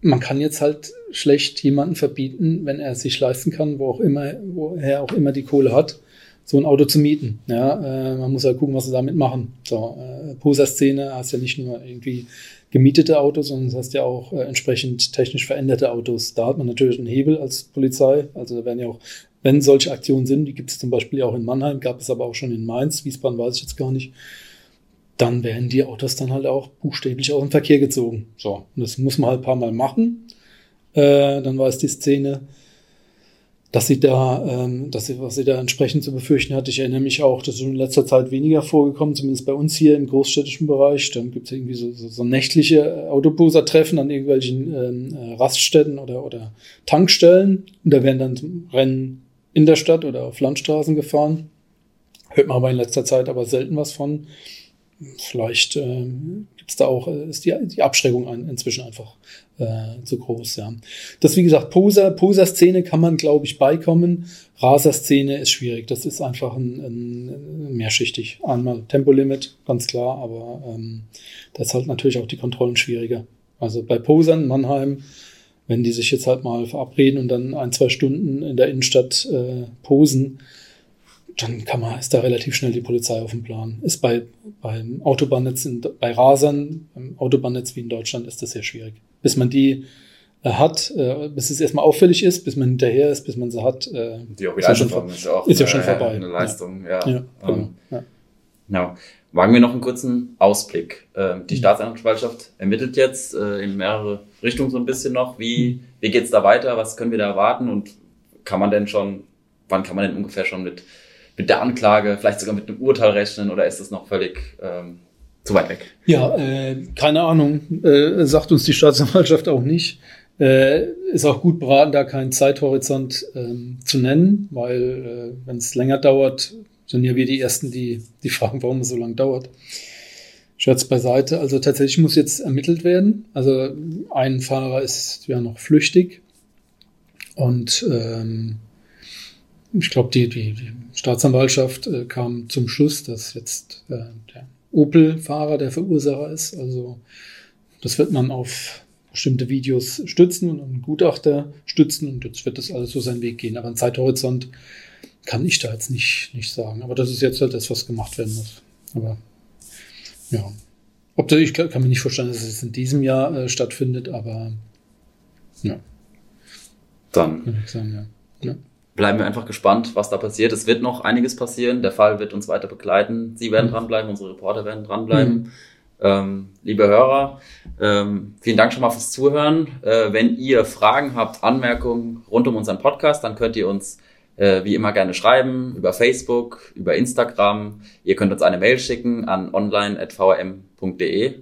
man kann jetzt halt schlecht jemanden verbieten, wenn er es sich leisten kann, wo auch immer, woher auch immer die Kohle hat, so ein Auto zu mieten. Ja, äh, man muss halt gucken, was sie damit machen. So, äh, Poser-Szene hast ja nicht nur irgendwie gemietete Autos, sondern es hast ja auch äh, entsprechend technisch veränderte Autos. Da hat man natürlich einen Hebel als Polizei. Also da werden ja auch wenn solche Aktionen sind, die gibt es zum Beispiel auch in Mannheim, gab es aber auch schon in Mainz, Wiesbaden weiß ich jetzt gar nicht, dann werden die Autos dann halt auch buchstäblich aus dem Verkehr gezogen. So, und das muss man halt ein paar Mal machen. Äh, dann weiß die Szene, dass sie da, ähm, dass sie, was sie da entsprechend zu befürchten hat. Ich erinnere mich auch, das ist in letzter Zeit weniger vorgekommen, zumindest bei uns hier im großstädtischen Bereich. Dann gibt es irgendwie so, so, so nächtliche Autobuser-Treffen an irgendwelchen ähm, äh, Raststätten oder, oder Tankstellen. Und da werden dann Rennen in der Stadt oder auf Landstraßen gefahren. Hört man aber in letzter Zeit aber selten was von. Vielleicht äh, gibt da auch, äh, ist die, die Abschreckung inzwischen einfach äh, zu groß, ja. Das, wie gesagt, Poser, Poser-Szene kann man, glaube ich, beikommen. Raser-Szene ist schwierig. Das ist einfach ein, ein mehrschichtig. Einmal Tempolimit, ganz klar, aber ähm, da ist halt natürlich auch die Kontrollen schwieriger. Also bei Posern, Mannheim, wenn die sich jetzt halt mal verabreden und dann ein, zwei Stunden in der Innenstadt äh, posen, dann kann man, ist da relativ schnell die Polizei auf dem Plan. Ist bei, beim Autobahnnetz, in, bei Rasern, beim Autobahnnetz wie in Deutschland ist das sehr schwierig. Bis man die äh, hat, äh, bis es erstmal auffällig ist, bis man hinterher ist, bis man sie hat. Äh, die auch wieder ist, ja schon, ist, auch, ist ja schon vorbei. Eine Leistung, ja. Ja, ja, genau, um, ja. ja. Wagen wir noch einen kurzen Ausblick. Ähm, die mhm. Staatsanwaltschaft ermittelt jetzt äh, in mehrere Richtungen so ein bisschen noch. Wie, wie geht's da weiter? Was können wir da erwarten? Und kann man denn schon, wann kann man denn ungefähr schon mit, mit der Anklage, vielleicht sogar mit einem Urteil rechnen oder ist das noch völlig ähm, zu weit weg? Ja, äh, keine Ahnung. Äh, sagt uns die Staatsanwaltschaft auch nicht. Äh, ist auch gut beraten, da keinen Zeithorizont ähm, zu nennen, weil äh, wenn es länger dauert, sind ja wir die Ersten, die, die fragen, warum es so lange dauert. Scherz beiseite. Also tatsächlich muss jetzt ermittelt werden. Also ein Fahrer ist ja noch flüchtig. Und ähm, ich glaube, die, die, die Staatsanwaltschaft äh, kam zum Schluss, dass jetzt äh, der Opel-Fahrer der Verursacher ist. Also das wird man auf bestimmte Videos stützen und einen Gutachter stützen und jetzt wird das alles so seinen Weg gehen. Aber ein Zeithorizont kann ich da jetzt nicht, nicht sagen. Aber das ist jetzt halt das, was gemacht werden muss. Aber ja. Ob da, ich kann, kann mir nicht vorstellen, dass es in diesem Jahr äh, stattfindet, aber ja. Dann sagen, ja. Ja. Bleiben wir einfach gespannt, was da passiert. Es wird noch einiges passieren. Der Fall wird uns weiter begleiten. Sie werden mhm. dranbleiben, unsere Reporter werden dranbleiben. Mhm. Ähm, liebe Hörer, ähm, vielen Dank schon mal fürs Zuhören. Äh, wenn ihr Fragen habt, Anmerkungen rund um unseren Podcast, dann könnt ihr uns äh, wie immer gerne schreiben, über Facebook, über Instagram. Ihr könnt uns eine Mail schicken an online.vrm.de.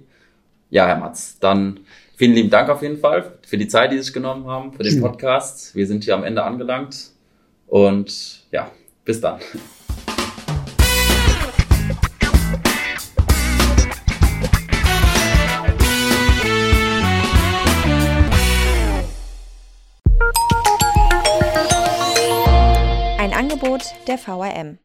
Ja, Herr Matz, dann vielen lieben Dank auf jeden Fall für die Zeit, die Sie sich genommen haben, für den Podcast. Wir sind hier am Ende angelangt und ja, bis dann. Ein Angebot der VRM.